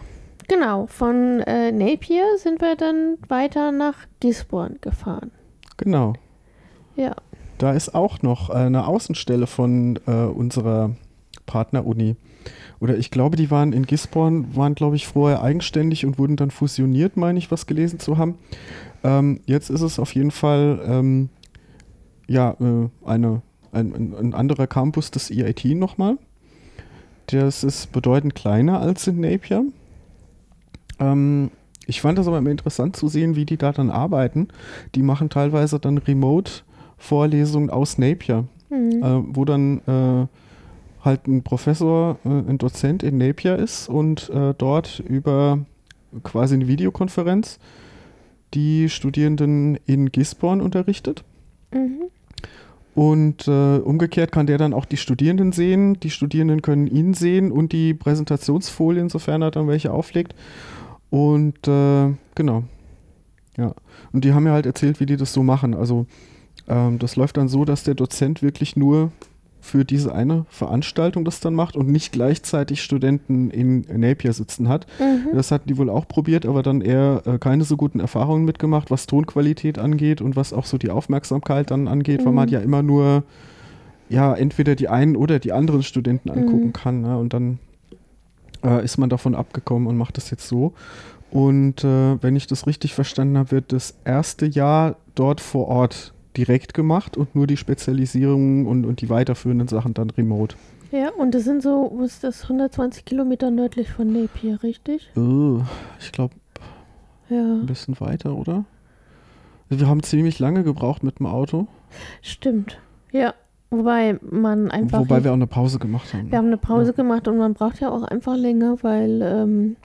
genau. Von äh, Napier sind wir dann weiter nach Gisborne gefahren. Genau. Ja. Da ist auch noch eine Außenstelle von äh, unserer Partneruni. Oder ich glaube, die waren in Gisborne, waren, glaube ich, vorher eigenständig und wurden dann fusioniert, meine ich, was gelesen zu haben. Ähm, jetzt ist es auf jeden Fall ähm, ja, äh, eine ein, ein, ein anderer Campus des EIT nochmal. Das ist bedeutend kleiner als in Napier. Ähm, ich fand das aber immer interessant zu sehen, wie die da dann arbeiten. Die machen teilweise dann Remote-Vorlesungen aus Napier, mhm. äh, wo dann äh, halt ein Professor, äh, ein Dozent in Napier ist und äh, dort über quasi eine Videokonferenz die Studierenden in Gisborne unterrichtet. Mhm. Und äh, umgekehrt kann der dann auch die Studierenden sehen. Die Studierenden können ihn sehen und die Präsentationsfolien, sofern er dann welche auflegt. Und äh, genau. Ja. Und die haben mir halt erzählt, wie die das so machen. Also ähm, das läuft dann so, dass der Dozent wirklich nur für diese eine Veranstaltung das dann macht und nicht gleichzeitig Studenten in Napier sitzen hat. Mhm. Das hatten die wohl auch probiert, aber dann eher äh, keine so guten Erfahrungen mitgemacht, was Tonqualität angeht und was auch so die Aufmerksamkeit dann angeht, mhm. weil man mhm. ja immer nur ja entweder die einen oder die anderen Studenten angucken mhm. kann. Ne? Und dann äh, ist man davon abgekommen und macht das jetzt so. Und äh, wenn ich das richtig verstanden habe, wird das erste Jahr dort vor Ort direkt gemacht und nur die Spezialisierungen und, und die weiterführenden Sachen dann remote. Ja, und das sind so, was ist das, 120 Kilometer nördlich von Napier, richtig? Uh, ich glaube, ja. ein bisschen weiter, oder? Wir haben ziemlich lange gebraucht mit dem Auto. Stimmt, ja. Wobei man einfach. Wobei wir auch eine Pause gemacht haben. Wir haben eine Pause ja. gemacht und man braucht ja auch einfach länger, weil ähm,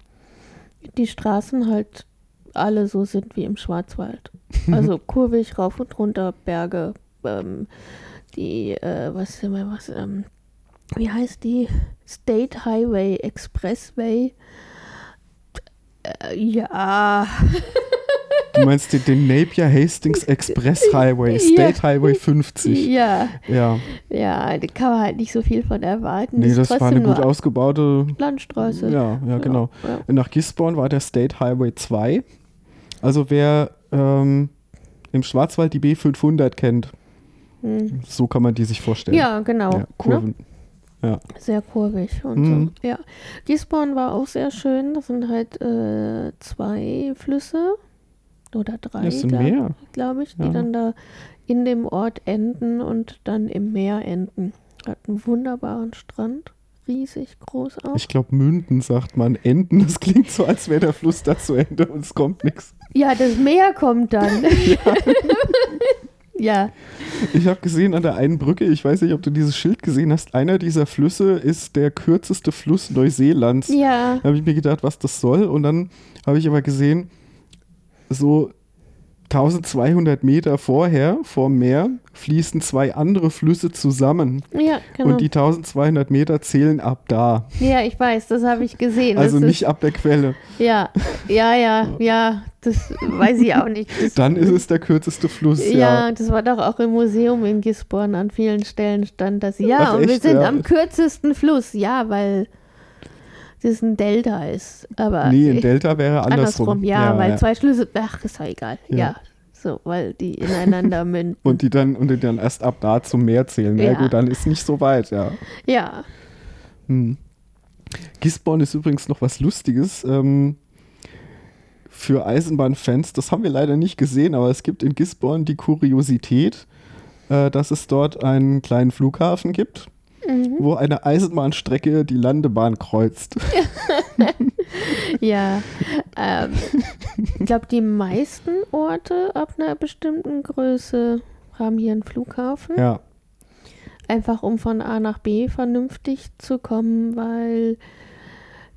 die Straßen halt alle so sind wie im Schwarzwald. Also kurvig, rauf und runter, Berge, ähm, die, äh, was, was, ähm, wie heißt die? State Highway Expressway. Äh, ja. Du meinst den, den, Napier Hastings Express Highway, State ja. Highway 50. Ja. Ja. Ja, da kann man halt nicht so viel von erwarten. Nee, das, das war eine gut ausgebaute Landstraße. Ja, ja, genau. Ja, ja. Nach Gisborne war der State Highway 2. Also wer ähm, im Schwarzwald die B500 kennt, hm. so kann man die sich vorstellen. Ja, genau. Ja, Kurven. Ne? Ja. Sehr kurvig und mhm. so. Ja. Gisborne war auch sehr schön. Das sind halt äh, zwei Flüsse oder drei, glaube glaub ich, die ja. dann da in dem Ort enden und dann im Meer enden. Hat einen wunderbaren Strand riesig groß aus. Ich glaube, Münden sagt man. Enden, das klingt so, als wäre der Fluss da zu Ende und es kommt nichts. Ja, das Meer kommt dann. ja. ja. Ich habe gesehen an der einen Brücke, ich weiß nicht, ob du dieses Schild gesehen hast, einer dieser Flüsse ist der kürzeste Fluss Neuseelands. Ja. Da habe ich mir gedacht, was das soll. Und dann habe ich aber gesehen, so 1200 Meter vorher, vom Meer, fließen zwei andere Flüsse zusammen. Ja, genau. Und die 1200 Meter zählen ab da. Ja, ich weiß, das habe ich gesehen. Also das nicht ist, ab der Quelle. Ja, ja, ja, ja, das weiß ich auch nicht. Das, Dann ist es der kürzeste Fluss, ja. Ja, das war doch auch im Museum in Gisborne an vielen Stellen stand das. Ja, Ach, und echt? wir sind ja. am kürzesten Fluss. Ja, weil das ein Delta ist. Aber nee, ein Delta wäre andersrum. andersrum ja, ja, weil ja. zwei Schlüsse, ach, ist doch egal. Ja. ja. So, weil die ineinander münden. und die dann und die dann erst ab da zum Meer zählen. Ja, gut, dann ist nicht so weit, ja. Ja. Hm. Gisborne ist übrigens noch was Lustiges. Ähm, für Eisenbahnfans, das haben wir leider nicht gesehen, aber es gibt in Gisborne die Kuriosität, äh, dass es dort einen kleinen Flughafen gibt, Mhm. wo eine Eisenbahnstrecke die Landebahn kreuzt. Ja, ähm, ich glaube, die meisten Orte ab einer bestimmten Größe haben hier einen Flughafen. Ja, Einfach um von A nach B vernünftig zu kommen, weil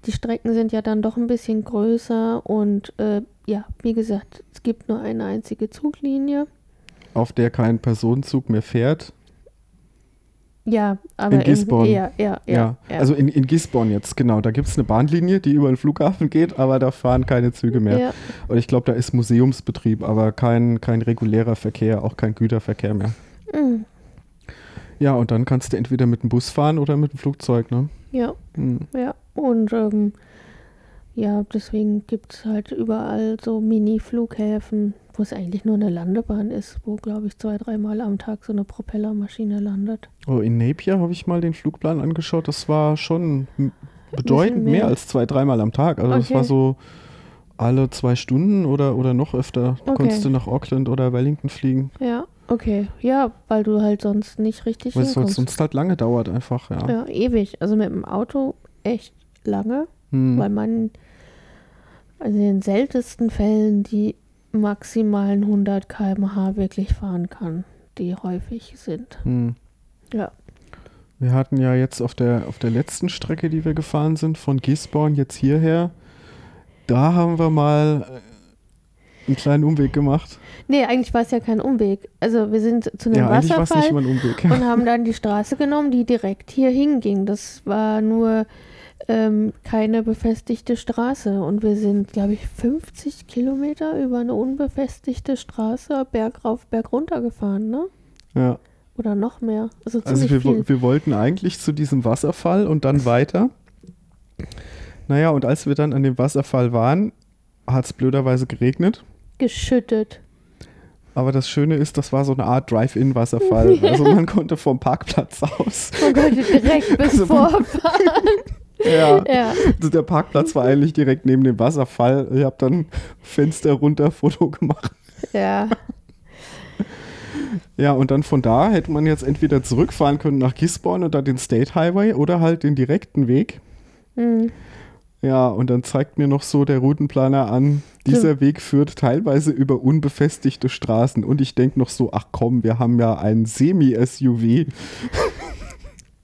die Strecken sind ja dann doch ein bisschen größer und äh, ja, wie gesagt, es gibt nur eine einzige Zuglinie. auf der kein Personenzug mehr fährt. Ja, aber In Gisborne. ja, ja, ja, Ja, also in, in Gisborne jetzt, genau. Da gibt es eine Bahnlinie, die über den Flughafen geht, aber da fahren keine Züge mehr. ja, Und ich glaube, da ist Museumsbetrieb, aber kein, kein regulärer Verkehr, auch kein Güterverkehr mehr. mm, Ja, und dann kannst du entweder mit dem Bus fahren oder mit dem Flugzeug, ne? ja, Hm. ja. Und ähm, ja, deswegen gibt es halt überall so Mini-Flughäfen, wo es eigentlich nur eine Landebahn ist, wo, glaube ich, zwei, dreimal am Tag so eine Propellermaschine landet. Oh, in Napier habe ich mal den Flugplan angeschaut. Das war schon bedeutend mehr. mehr. als zwei, dreimal am Tag. Also das Okay. war so alle zwei Stunden oder, oder noch öfter. Okay. Konntest du nach Auckland oder Wellington fliegen. Ja, okay. Ja, weil du halt sonst nicht richtig Weil es sonst halt lange dauert einfach, ja. Ja, ewig. Also mit dem Auto echt lange, Hm. weil man also in den seltensten Fällen die maximalen 100 km/h wirklich fahren kann, die häufig sind. Hm. Ja. Wir hatten ja jetzt auf der, auf der letzten Strecke, die wir gefahren sind, von Gisborne jetzt hierher, da haben wir mal äh, einen kleinen Umweg gemacht. Nee, eigentlich war es ja kein Umweg. Also wir sind zu einem ja, es nicht Wasserfall mal ein Umweg. und haben dann die Straße genommen, die direkt hier hinging. Das war nur ähm, keine befestigte Straße. Und wir sind, glaube ich, 50 Kilometer über eine unbefestigte Straße bergauf, bergunter gefahren, ne? ja. Oder noch mehr. Also Also wir, viel. wir wollten eigentlich zu diesem Wasserfall und dann weiter. Naja, und als wir dann an dem Wasserfall waren, hat es blöderweise geregnet. Geschüttet. Aber das Schöne ist, das war so eine Art Drive-In-Wasserfall. Also man konnte vom Parkplatz aus. Man konnte direkt bis Also- vorfahren. Ja. Ja. Also der Parkplatz war eigentlich direkt neben dem Wasserfall. Ich habe dann Fenster runter, Foto gemacht. Ja. Ja, und dann von da hätte man jetzt entweder zurückfahren können nach Gisborne dann den State Highway oder halt den direkten Weg. Hm. Ja, und dann zeigt mir noch so der Routenplaner an, dieser Weg führt teilweise über unbefestigte Straßen. Und ich denke noch so, ach komm, wir haben ja einen Semi-SUV.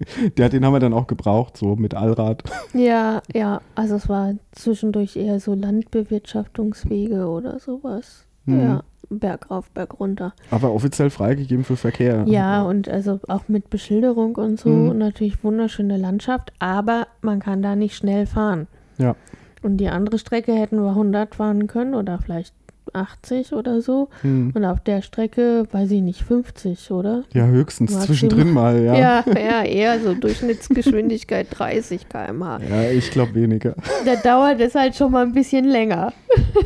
Der, den haben wir dann auch gebraucht, so mit Allrad. Ja, ja. Also es war zwischendurch eher so Landbewirtschaftungswege oder sowas. Mhm. Ja. Bergauf, bergunter. Aber offiziell freigegeben für Verkehr. Ja, und also auch mit Beschilderung und so. Mhm. Und natürlich wunderschöne Landschaft, aber man kann da nicht schnell fahren. Ja. Und die andere Strecke hätten wir 100 fahren können oder vielleicht 80 oder so. Hm. Und auf der Strecke, weiß ich nicht, 50, oder? Ja, höchstens Maximal. zwischendrin mal, ja. Ja, ja, eher so Durchschnittsgeschwindigkeit 30 km/h. Ja, ich glaube weniger. Da dauert es halt schon mal ein bisschen länger.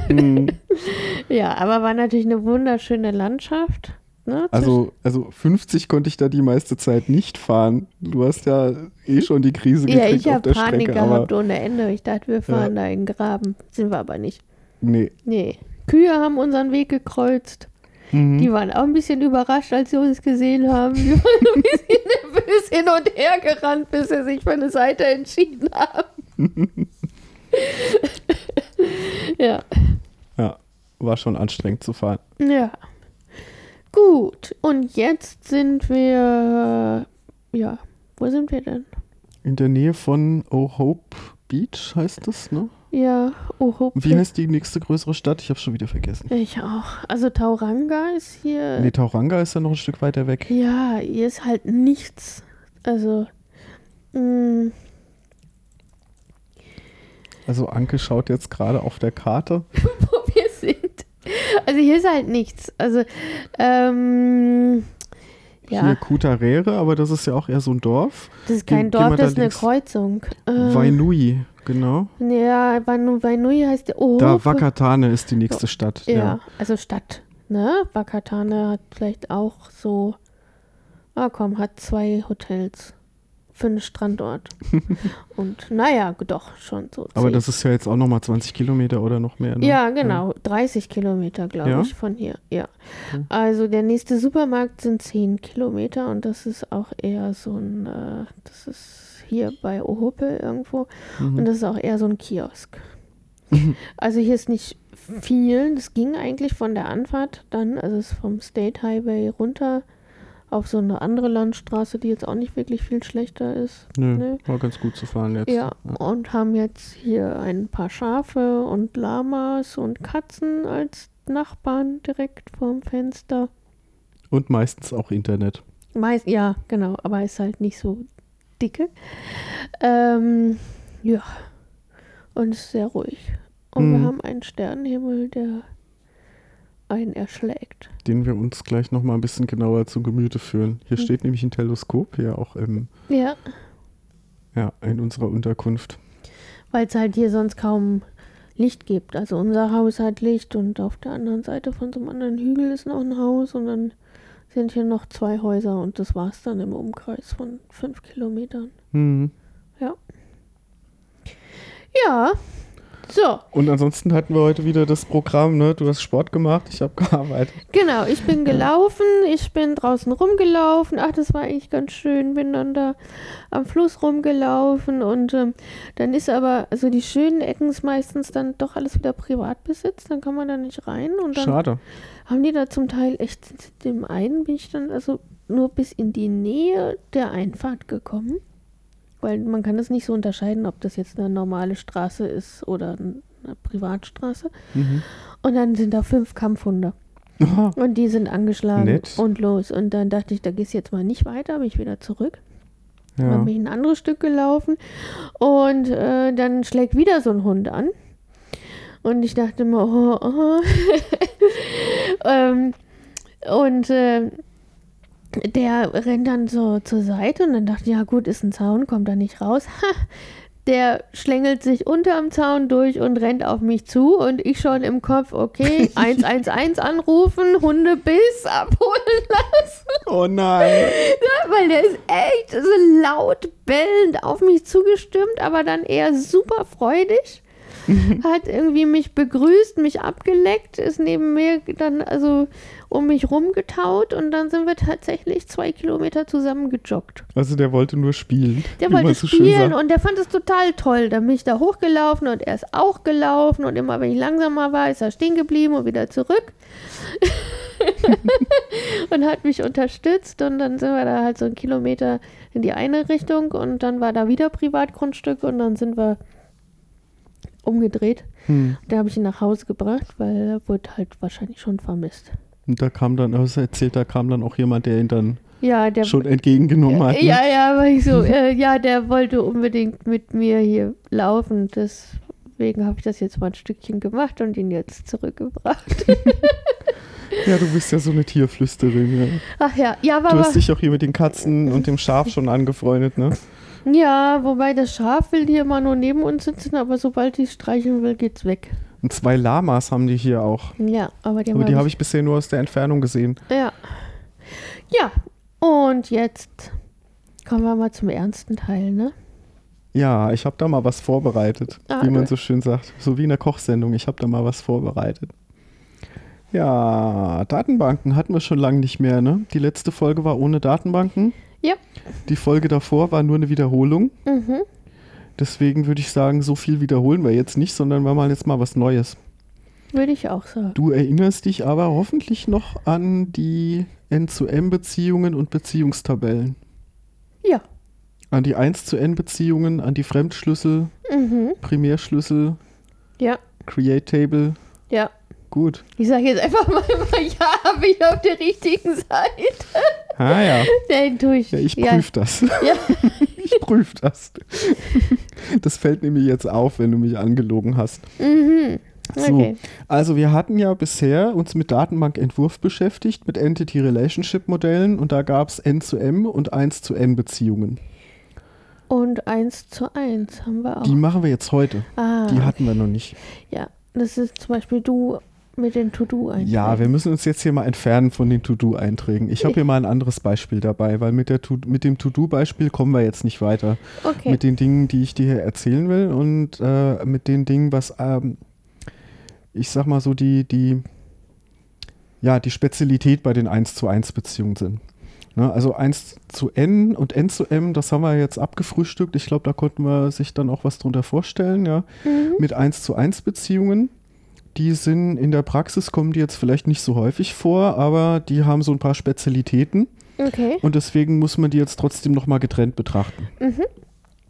Hm. Ja, aber war natürlich eine wunderschöne Landschaft. Ne? Also, also 50 konnte ich da die meiste Zeit nicht fahren. Du hast ja eh schon die Krise ja, gekriegt ich auf habe der Panik Strecke, gehabt ohne Ende. Ich dachte, wir fahren da in den Graben. Sind wir aber nicht. nee. Nee. Kühe haben unseren Weg gekreuzt. Mhm. Die waren auch ein bisschen überrascht, als sie uns gesehen haben. Die waren ein bisschen nervös hin und her gerannt, bis sie sich für eine Seite entschieden haben. ja. Ja, war schon anstrengend zu fahren. Ja. Gut. Und jetzt sind wir. Ja. Wo sind wir denn? In der Nähe von Oh Hope Beach heißt das, ne? Ja. Oh, Wie heißt die nächste größere Stadt? Ich habe schon wieder vergessen. Ich auch. Also Tauranga ist hier. Nee, Tauranga ist ja noch ein Stück weiter weg. Ja, hier ist halt nichts. Also. mm, Mh, Also Anke schaut jetzt gerade auf der Karte. wo wir sind. Also hier ist halt nichts. Also, ähm. Hier Ja, Kutarere, aber das ist ja auch eher so ein Dorf. das ist kein mal Dorf, da das ist eine. Kreuzung. Äh, Wainui, genau. Ja, Vainui heißt der. Oh, Da Wakatane ist die nächste Stadt. Ja, Ja. also Stadt. Ne? Wakatane hat vielleicht auch so. Ah, komm, hat zwei Hotels. Für einen Standort. Und naja, doch, schon so. Aber zehn. das ist ja jetzt auch nochmal 20 Kilometer oder noch mehr. Ne? Ja, genau. 30 Kilometer, glaube Ja? ich, von hier. Ja. Okay. Also der nächste Supermarkt sind 10 Kilometer und das ist auch eher so ein, äh, das ist hier bei Ohope irgendwo Mhm. und das ist auch eher so ein Kiosk. Also hier ist nicht viel, das ging eigentlich von der Anfahrt dann, also es ist vom State Highway runter auf so eine andere Landstraße, die jetzt auch nicht wirklich viel schlechter ist. Nö, Nö. war ganz gut zu fahren jetzt. Ja, und haben jetzt hier ein paar Schafe und Lamas und Katzen als Nachbarn direkt vorm Fenster. Und meistens auch Internet. Meist, ja, genau, aber ist halt nicht so dicke. Ähm, ja, und ist sehr ruhig. Und Mhm. wir haben einen Sternenhimmel, der einen erschlägt. Den wir uns gleich nochmal ein bisschen genauer zu Gemüte führen. Hier Mhm. steht nämlich ein Teleskop, hier auch im, Ja, ja, in unserer Unterkunft. weil es halt hier sonst kaum Licht gibt. Also unser Haus hat Licht und auf der anderen Seite von so einem anderen Hügel ist noch ein Haus und dann sind hier noch zwei Häuser und das war's dann im Umkreis von fünf Kilometern. Hm. Ja, so, Und ansonsten hatten wir heute wieder das Programm, ne? Du hast Sport gemacht, ich habe gearbeitet. genau. Ich bin gelaufen, ich bin draußen rumgelaufen. Ach, das war eigentlich ganz schön. Bin dann da am Fluss rumgelaufen und ähm, dann ist aber, also die schönen Ecken ist meistens dann doch alles wieder Privatbesitz. Dann kann man da nicht rein und dann Schade. haben die da zum Teil echt, dem einen bin ich dann also nur bis in die Nähe der Einfahrt gekommen. Weil man kann das nicht so unterscheiden, ob das jetzt eine normale Straße ist oder eine Privatstraße. Mhm. Und dann sind da fünf Kampfhunde. Aha. Und die sind angeschlagen Nett. und los. Und dann dachte ich, da gehst du jetzt mal nicht weiter, bin ich wieder zurück. Dann Ja. bin ich ein anderes Stück gelaufen und äh, dann schlägt wieder so ein Hund an. Und ich dachte mir, oh, oh. ähm, und äh, der rennt dann so zur Seite und dann dachte ich, ja gut, ist ein Zaun, kommt da nicht raus. Ha, der schlängelt sich unterm Zaun durch und rennt auf mich zu und ich schon im Kopf, okay, 111 anrufen, Hundebiss abholen lassen. Oh nein. Weil der ist echt so laut bellend auf mich zugestimmt, aber dann eher super freudig. Hat irgendwie mich begrüßt, mich abgeleckt, ist neben mir dann also um mich rumgetaut und dann sind wir tatsächlich zwei Kilometer zusammen gejoggt. Also der wollte nur spielen. Der wollte so spielen und der fand es total toll. Dann bin ich da hochgelaufen und er ist auch gelaufen und immer wenn ich langsamer war, ist er stehen geblieben und wieder zurück. und hat mich unterstützt und dann sind wir da halt so einen Kilometer in die eine Richtung und dann war da wieder Privatgrundstück und dann sind wir umgedreht. Hm. Da habe ich ihn nach Hause gebracht, weil er wurde halt wahrscheinlich schon vermisst. Und da kam dann, also erzählt, da kam dann auch jemand, der ihn dann Ja, der schon entgegengenommen hat. Ne? Ja, ja, war ich so, äh, ja, der wollte unbedingt mit mir hier laufen. Deswegen habe ich das jetzt mal ein Stückchen gemacht und ihn jetzt zurückgebracht. ja, du bist ja so eine Tierflüsterin. Ja. Ach ja, ja, Du aber, hast dich auch hier mit den Katzen und dem Schaf schon angefreundet, ne? Ja, wobei das Schaf will hier immer nur neben uns sitzen, aber sobald ich es streicheln will, geht's weg. Und zwei Lamas haben die hier auch. Ja, aber die, Aber die hab habe ich bisher nur aus der Entfernung gesehen. Ja. Ja, und jetzt kommen wir mal zum ernsten Teil, ne? Ja, ich habe da mal was vorbereitet, Ah, wie man so schön sagt. So wie in der Kochsendung, ich habe da mal was vorbereitet. Ja, Datenbanken hatten wir schon lange nicht mehr, ne? Die letzte Folge war ohne Datenbanken. Ja. Die Folge davor war nur eine Wiederholung. Mhm. Deswegen würde ich sagen, so viel wiederholen wir jetzt nicht, sondern wir machen jetzt mal was Neues. Würde ich auch sagen. Du erinnerst dich aber hoffentlich noch an die N-zu-M-Beziehungen und Beziehungstabellen. Ja. An die 1 zu N-Beziehungen, an die Fremdschlüssel, Mhm. Primärschlüssel, Ja, Create Table. ja. Gut. Ich sage jetzt einfach mal, ja, bin ich auf der richtigen Seite. Ah ja. Den tue ich. Ja, ich ja, prüfe das. Ja. Ich prüfe das. Das fällt nämlich jetzt auf, wenn du mich angelogen hast. Mhm. So, Okay. also wir hatten ja bisher uns mit Datenbankentwurf beschäftigt, mit Entity Relationship Modellen und da gab es N zu M und 1 zu N Beziehungen. Und 1 zu 1 haben wir auch. Die machen wir jetzt heute. ah, Die hatten wir noch nicht. ja. Das ist zum Beispiel, du mit den To-Do-Einträgen. Ja, wir müssen uns jetzt hier mal entfernen von den To-Do-Einträgen. Ich habe hier mal ein anderes Beispiel dabei, weil mit, der to mit dem To-Do-Beispiel kommen wir jetzt nicht weiter. Okay. Mit den Dingen, die ich dir hier erzählen will und äh, mit den Dingen, was, ähm, ich sag mal so, die, die, ja, die Spezialität bei den 1 zu 1 Beziehungen sind. Ne, also 1 zu N und N zu M, das haben wir jetzt abgefrühstückt. Ich glaube, da konnten wir sich dann auch was drunter vorstellen, ja. Mhm. Mit 1 zu 1 Beziehungen. Die sind in der Praxis, kommen die jetzt vielleicht nicht so häufig vor, aber die haben so ein paar Spezialitäten Okay. und deswegen muss man die jetzt trotzdem nochmal getrennt betrachten. Mhm.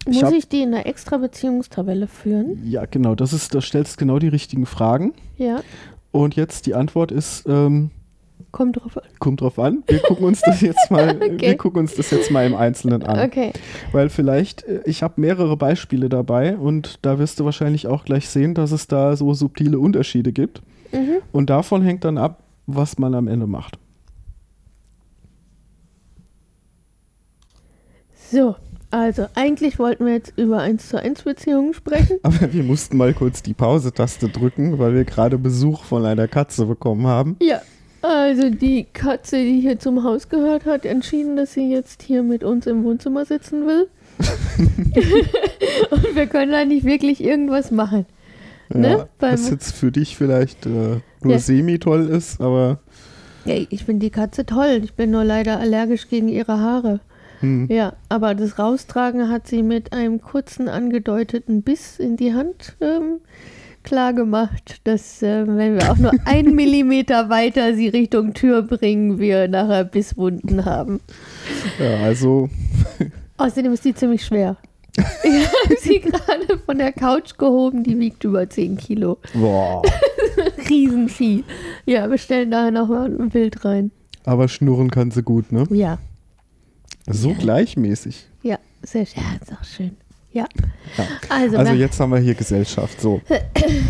Ich Muss ich die in einer extra Beziehungstabelle führen? Ja, genau, das ist, da stellst genau die richtigen Fragen. Ja. Und jetzt die Antwort ist, ähm, Kommt drauf an. kommt drauf an. Wir gucken uns das jetzt mal, Okay. wir gucken uns das jetzt mal im Einzelnen an. Okay. Weil vielleicht, äh, ich habe mehrere Beispiele dabei und da wirst du wahrscheinlich auch gleich sehen, dass es da so subtile Unterschiede gibt. Mhm. Und davon hängt dann ab, was man am Ende macht. So, also eigentlich wollten wir jetzt über 1 zu 1 Beziehungen sprechen. Aber wir mussten mal kurz die Pause-Taste drücken, weil wir gerade Besuch von einer Katze bekommen haben. Ja. Also die Katze, die hier zum Haus gehört, hat entschieden, dass sie jetzt hier mit uns im Wohnzimmer sitzen will. Und wir können da nicht wirklich irgendwas machen. Ne? Ja, Beim- was jetzt für dich vielleicht äh, nur Ja. semi-toll ist, aber Ey, ich finde die Katze toll. Ich bin nur leider allergisch gegen ihre Haare. hm, Ja, aber das Raustragen hat sie mit einem kurzen angedeuteten Biss in die Hand ähm, klar gemacht, dass äh, wenn wir auch nur einen Millimeter weiter sie Richtung Tür bringen, wir nachher Bisswunden haben. ja, also Außerdem ist die ziemlich schwer. Ich habe sie gerade von der Couch gehoben, die wiegt über 10 Kilo. boah. Riesenvieh. Ja, wir stellen daher nochmal ein Bild rein. Aber schnurren kann sie gut, ne? Ja, So gleichmäßig. ja, sehr schön. Ja, ist auch schön. Ja. Ja. Also, Also jetzt haben wir hier Gesellschaft. So,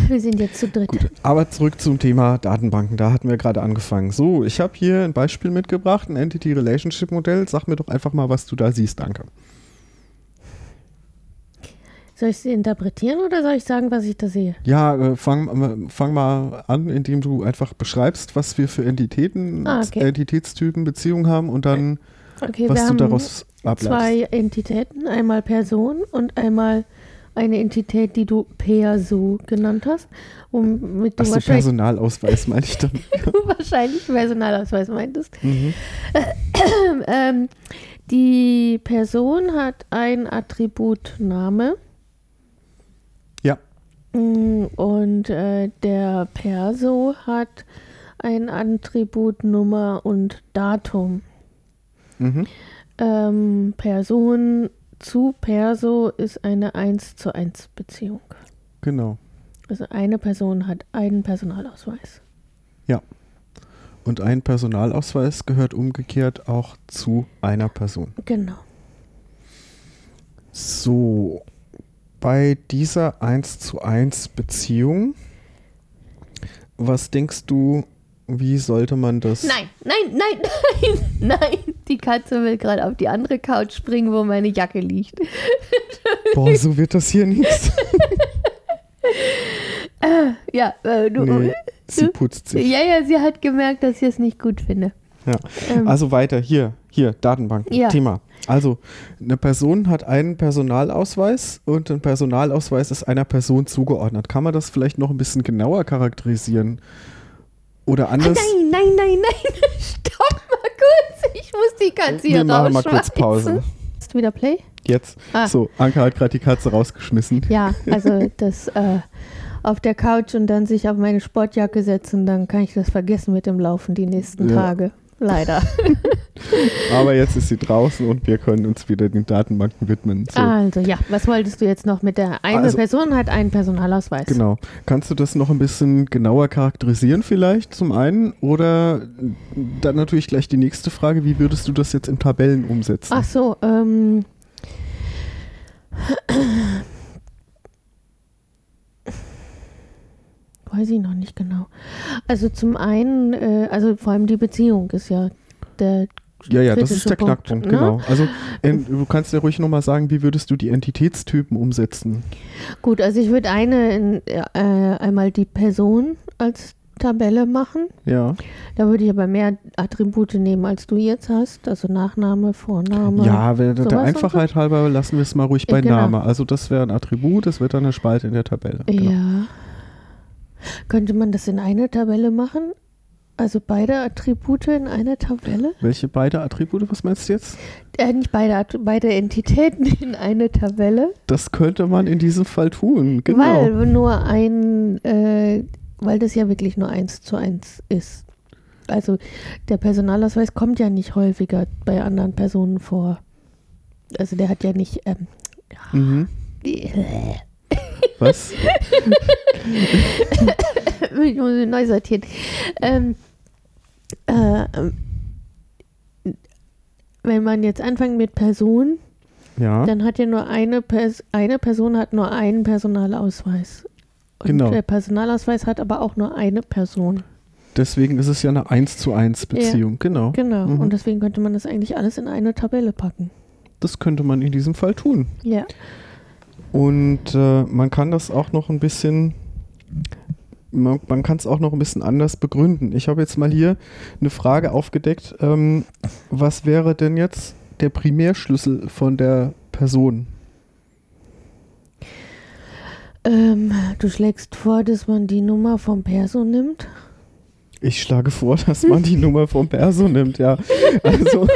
wir sind jetzt zu dritt. gut. Aber zurück zum Thema Datenbanken. Da hatten wir gerade angefangen. So, ich habe hier ein Beispiel mitgebracht, ein Entity Relationship Modell. Sag mir doch einfach mal, was du da siehst. Danke. Soll ich sie interpretieren oder soll ich sagen, was ich da sehe? Ja, äh, fang, äh, fang mal an, indem du einfach beschreibst, was wir für Entitäten, Ah, okay. Entitätstypen, Beziehungen haben und dann, Okay, was du daraus ableitest. zwei Entitäten, einmal Person und einmal eine Entität, die du Perso genannt hast, womit du Achso, Personalausweis meine ich dann. wahrscheinlich Personalausweis meintest. mhm. Ähm, die Person hat ein Attribut Name Ja, mm, und äh, der Perso hat ein Attribut Nummer und Datum. mhm. Ähm, Person zu Perso ist eine 1 zu 1 Beziehung. genau. Also eine Person hat einen Personalausweis. Und ein Personalausweis gehört umgekehrt auch zu einer Person. Genau. So, bei dieser 1 zu 1 Beziehung, was denkst du, wie sollte man das? Nein, nein, nein, nein, nein. Die Katze will gerade auf die andere Couch springen, wo meine Jacke liegt. Boah, so wird das hier nichts. Ja, äh, du. Nee, sie putzt sich. Ja, ja, sie hat gemerkt, dass ich es nicht gut finde. Ja. Ähm, Also weiter, hier, hier, Datenbanken, Ja. Thema. Also, eine Person hat einen Personalausweis und ein Personalausweis ist einer Person zugeordnet. Kann man das vielleicht noch ein bisschen genauer charakterisieren? Oder Ah, anders? nein, nein, nein, nein. Stopp mal kurz. Ich muss die Katze hier Wir machen mal kurz rausschmeißen. Pause. Hast du wieder Play? Jetzt. Ah. So, Anke hat gerade die Katze rausgeschmissen. Ja, also das äh, auf der Couch und dann sich auf meine Sportjacke setzen, dann kann ich das vergessen mit dem Laufen die nächsten Ja. Tage. Leider. Aber jetzt ist sie draußen und wir können uns wieder den Datenbanken widmen. So. Also ja, was wolltest du jetzt noch mit der eine Also- Person hat einen Personalausweis? Genau. Kannst du das noch ein bisschen genauer charakterisieren vielleicht zum einen? Oder dann natürlich gleich die nächste Frage, wie würdest du das jetzt in Tabellen umsetzen? Ach so, ähm. Weiß ich noch nicht genau. Also zum einen, äh, also vor allem die Beziehung ist ja der ja, ja, das ist der Punkt, Knackpunkt, ne? genau. Also ähm, du kannst ja ruhig nochmal sagen, wie würdest du die Entitätstypen umsetzen? Gut, also ich würde eine, in, äh, einmal die Person als Tabelle machen. Ja. Da würde ich aber mehr Attribute nehmen, als du jetzt hast. Also Nachname, Vorname. Ja, der Einfachheit halber lassen wir es mal ruhig bei genau. Name. Also das wäre ein Attribut, das wird dann eine Spalte in der Tabelle. Genau. Ja. Könnte man das in eine Tabelle machen? Also beide Attribute in eine Tabelle? Welche beide Attribute, was meinst du jetzt? Äh, nicht beide, beide Entitäten in eine Tabelle? Das könnte man in diesem Fall tun, genau. Weil nur ein, äh, weil das ja wirklich nur eins zu eins ist. Also der Personalausweis kommt ja nicht häufiger bei anderen Personen vor. Also der hat ja nicht. Ähm, Mhm. Was? ich muss ihn neu sortieren. Ähm, äh, wenn man jetzt anfängt mit Person, Ja, dann hat ja nur eine, Pers eine Person hat nur einen Personalausweis. Und Genau. der Personalausweis hat aber auch nur eine Person. deswegen ist es ja eine 1 zu 1 Beziehung, genau. Genau. Mhm. Und deswegen könnte man das eigentlich alles in eine Tabelle packen. Das könnte man in diesem Fall tun. Ja. Und äh, man kann das auch noch ein bisschen, man, man kann es auch noch ein bisschen anders begründen. Ich habe jetzt mal hier eine Frage aufgedeckt. Ähm, was wäre denn jetzt der Primärschlüssel von der Person? Ähm, du schlägst vor, dass man die Nummer vom Perso nimmt. Ich schlage vor, dass man die Nummer vom Perso nimmt, ja. Also,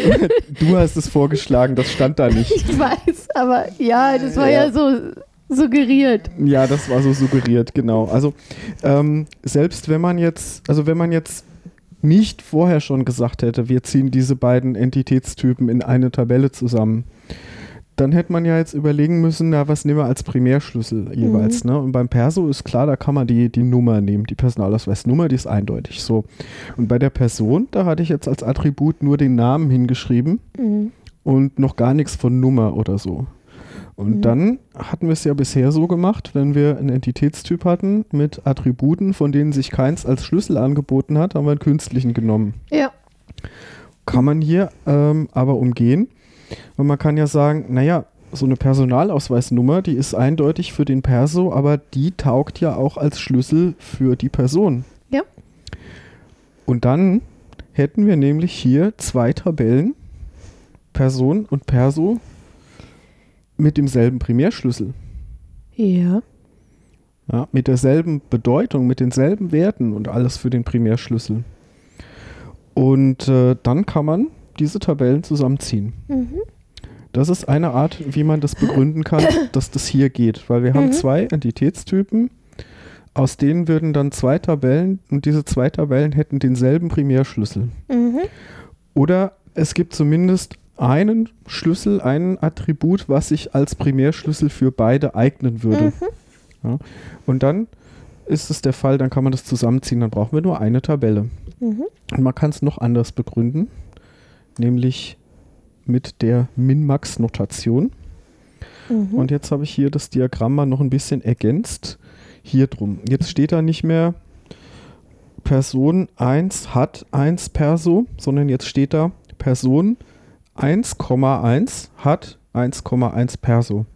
du hast es vorgeschlagen, das stand da nicht. Ich weiß, aber ja, das war Ja. ja, so suggeriert. Ja, das war so suggeriert, genau. Also ähm, selbst wenn man jetzt, also wenn man jetzt nicht vorher schon gesagt hätte, wir ziehen diese beiden Entitätstypen in eine Tabelle zusammen, dann hätte man ja jetzt überlegen müssen, na, was nehmen wir als Primärschlüssel jeweils. Ne? Und beim Perso ist klar, da kann man die, die Nummer nehmen, die Personalausweisnummer, die ist eindeutig so. Und bei der Person, da hatte ich jetzt als Attribut nur den Namen hingeschrieben Mhm. und noch gar nichts von Nummer oder so. Und Mhm. dann hatten wir es ja bisher so gemacht, wenn wir einen Entitätstyp hatten mit Attributen, von denen sich keins als Schlüssel angeboten hat, haben wir einen künstlichen genommen. Ja. Kann man hier ähm, aber umgehen. Und man kann ja sagen, naja, so eine Personalausweisnummer, die ist eindeutig für den Perso, aber die taugt ja auch als Schlüssel für die Person. Ja. Und dann hätten wir nämlich hier zwei Tabellen, Person und Perso, mit demselben Primärschlüssel. Ja. Ja, mit derselben Bedeutung, mit denselben Werten und alles für den Primärschlüssel. Und äh, dann kann man diese Tabellen zusammenziehen. Mhm. Das ist eine Art, wie man das begründen kann, dass das hier geht, weil wir haben Mhm. zwei Entitätstypen, aus denen würden dann zwei Tabellen und diese zwei Tabellen hätten denselben Primärschlüssel. Mhm. Oder es gibt zumindest einen Schlüssel, ein Attribut, was sich als Primärschlüssel für beide eignen würde. Ja. Und dann ist es der Fall, dann kann man das zusammenziehen, dann brauchen wir nur eine Tabelle. Mhm. Und man kann es noch anders begründen, nämlich mit der Min-Max-Notation. Mhm. Und jetzt habe ich hier das Diagramm mal noch ein bisschen ergänzt. Hier drum. Jetzt steht da nicht mehr Person 1 hat 1 Perso, sondern jetzt steht da Person 1,1 hat 1,1 Perso.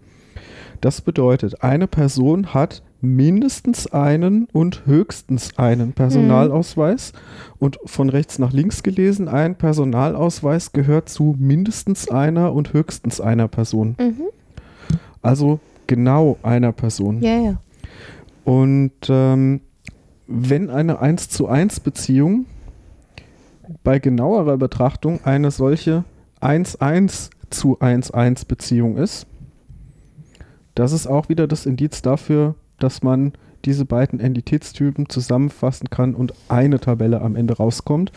Das bedeutet, eine Person hat mindestens einen und höchstens einen Personalausweis. Und von rechts nach links gelesen, ein Personalausweis gehört zu mindestens einer und höchstens einer Person. Mhm. Also genau einer Person. Ja, ja. Und ähm, wenn eine 1 zu 1 Beziehung bei genauerer Betrachtung eine solche 1-1 zu 1-1 Beziehung ist, das ist auch wieder das Indiz dafür, dass man diese beiden Entitätstypen zusammenfassen kann und eine Tabelle am Ende rauskommt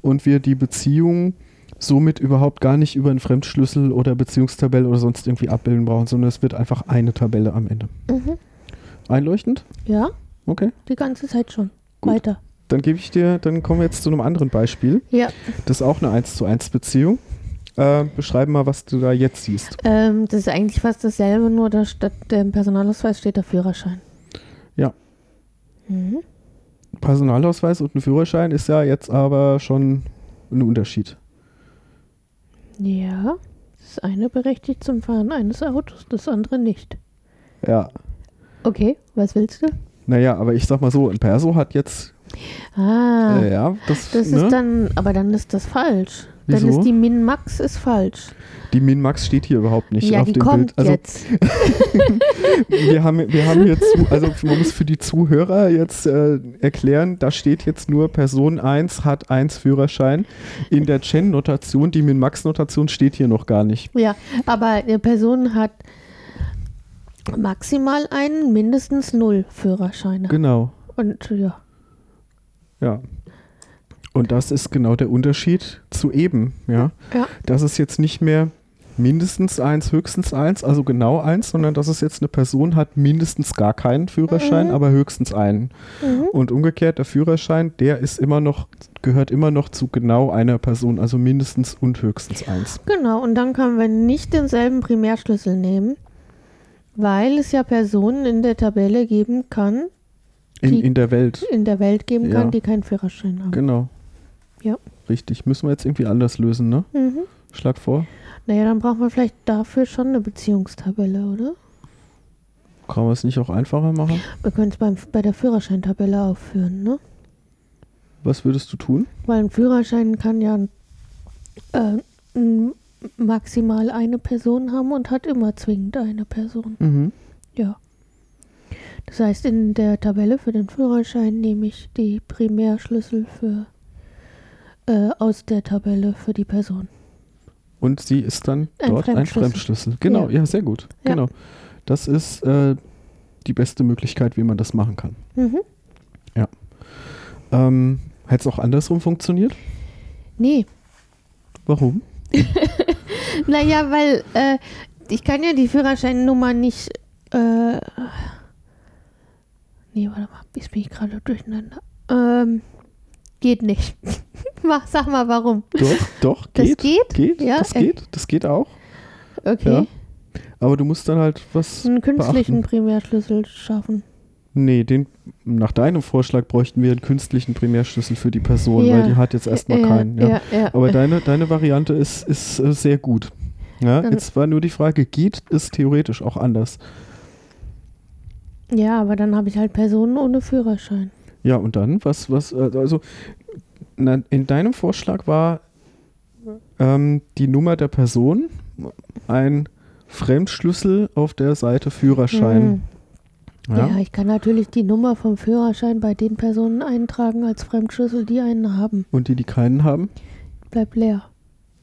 und wir die Beziehung somit überhaupt gar nicht über einen Fremdschlüssel oder Beziehungstabelle oder sonst irgendwie abbilden brauchen, sondern es wird einfach eine Tabelle am Ende. Mhm. Einleuchtend? Ja, Okay. die ganze Zeit schon. Gut. Weiter. Dann gebe ich dir, dann kommen wir jetzt zu einem anderen Beispiel. Ja. Das ist auch eine 1 zu 1 Beziehung. Äh, beschreib mal, was du da jetzt siehst. Ähm, das ist eigentlich fast dasselbe, nur da statt dem Personalausweis steht der Führerschein. Mhm. Personalausweis und ein Führerschein ist ja jetzt aber schon ein Unterschied. Ja. Das eine berechtigt zum Fahren eines Autos, das andere nicht. Ja. Okay, was willst du? Naja, aber ich sag mal so, ein Perso hat jetzt Ah, Äh, ja, das, das ne? ist dann, aber dann ist das falsch. Dann Wieso? ist die Min-Max ist falsch. die Min-Max steht hier überhaupt nicht ja, auf dem Bild. Also jetzt. wir haben, wir haben zu, also man muss für die Zuhörer jetzt äh, erklären, da steht jetzt nur Person 1 hat 1 Führerschein. In der Chen-Notation, die Min-Max-Notation steht hier noch gar nicht. Ja, aber eine Person hat maximal einen, mindestens null Führerscheine. Genau, Und ja, ja. Und das ist genau der Unterschied zu eben, ja. ja, Das ist jetzt nicht mehr mindestens eins, höchstens eins, also genau eins, sondern dass es jetzt eine Person hat mindestens gar keinen Führerschein, Mhm. aber höchstens einen. mhm. Und umgekehrt, der Führerschein, der ist immer noch, gehört immer noch zu genau einer Person, also mindestens und höchstens eins. genau. Und dann können wir nicht denselben Primärschlüssel nehmen, weil es ja Personen in der Tabelle geben kann, In, Die- in der Welt. in der Welt geben Ja. kann, die keinen Führerschein haben. Genau. Ja. Richtig. Müssen wir jetzt irgendwie anders lösen, ne? Mhm. Schlag vor. Naja, dann brauchen wir vielleicht dafür schon eine Beziehungstabelle, oder? Kann man es nicht auch einfacher machen? Wir können es bei der Führerscheintabelle aufführen, ne? Was würdest du tun? Weil ein Führerschein kann ja äh, maximal eine Person haben und hat immer zwingend eine Person. Mhm. Ja. Das heißt, in der Tabelle für den Führerschein nehme ich die Primärschlüssel für äh, aus der Tabelle für die Person. Und sie ist dann Ein dort ein Fremdschlüssel. Fremdschlüssel. Genau, ja, Ja. sehr gut. Ja. Genau. Das ist äh, die beste Möglichkeit, wie man das machen kann. Mhm. Ähm, Hätte es auch andersrum funktioniert? Nee. Warum? Naja, weil äh, ich kann ja die Führerscheinnummer nicht. Äh, nee, warte mal, jetzt bin ich gerade durcheinander. Ähm, geht nicht. Mach, sag mal warum. Doch, doch, Das geht. geht? Geht, Ja, das äh, geht, das geht auch. Okay. Ja. Aber du musst dann halt was Einen künstlichen beachten. Primärschlüssel schaffen. Nee, den, nach deinem Vorschlag bräuchten wir einen künstlichen Primärschlüssel für die Person, Ja. weil die hat jetzt erstmal ja, keinen. Ja. ja, ja. Aber deine, deine Variante ist, ist äh, sehr gut. Ja, Dann- jetzt war nur die Frage, geht es theoretisch auch anders? ja, aber dann habe ich halt Personen ohne Führerschein. Ja, und dann, was, was, äh, also na, in deinem Vorschlag war ähm, die Nummer der Person ein Fremdschlüssel auf der Seite Führerschein. Hm. Ja. Ja. ich kann natürlich die Nummer vom Führerschein bei den Personen eintragen als Fremdschlüssel, die einen haben. Und die, die keinen haben, Bleibt leer.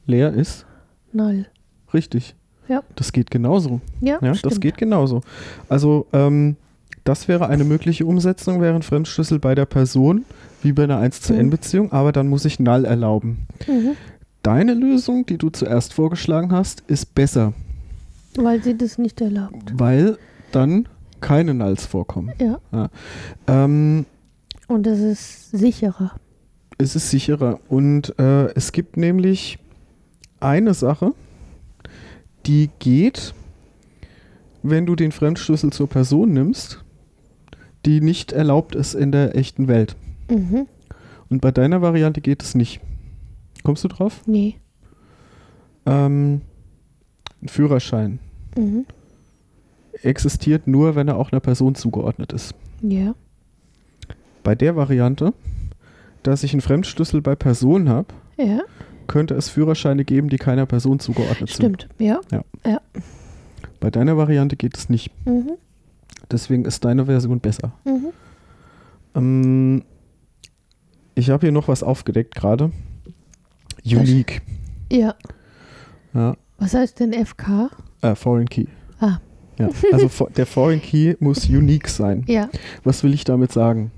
leer ist. Null. Richtig. Ja. Das geht genauso. Ja, Ja, das geht genauso. Also, ähm, das wäre eine mögliche Umsetzung, wäre ein Fremdschlüssel bei der Person, wie bei einer 1 zu. N Beziehung, aber dann muss ich null erlauben. Mhm. Deine Lösung, die du zuerst vorgeschlagen hast, ist besser, Weil sie das nicht erlaubt. weil dann keine Nulls vorkommen. Ja. Ähm, Und es ist sicherer. es ist sicherer. Und äh, es gibt nämlich eine Sache, die geht, wenn du den Fremdschlüssel zur Person nimmst, die nicht erlaubt ist in der echten Welt. Mhm. Und bei deiner Variante geht es nicht. Kommst du drauf? Nee. Ähm, ein Führerschein Mhm. existiert nur, wenn er auch einer Person zugeordnet ist. Ja. Bei der Variante, dass ich einen Fremdschlüssel bei Personen habe, Ja. könnte es Führerscheine geben, die keiner Person zugeordnet sind. Stimmt. Ja. Bei deiner Variante geht es nicht. Mhm. Deswegen ist deine Version besser. Mhm. Ähm, ich habe hier noch was aufgedeckt gerade. Unique. Ja. Ja, Was heißt denn FK? äh, Foreign Key. Ah. Ja, also der Foreign Key muss unique sein. Ja. Was will ich damit sagen?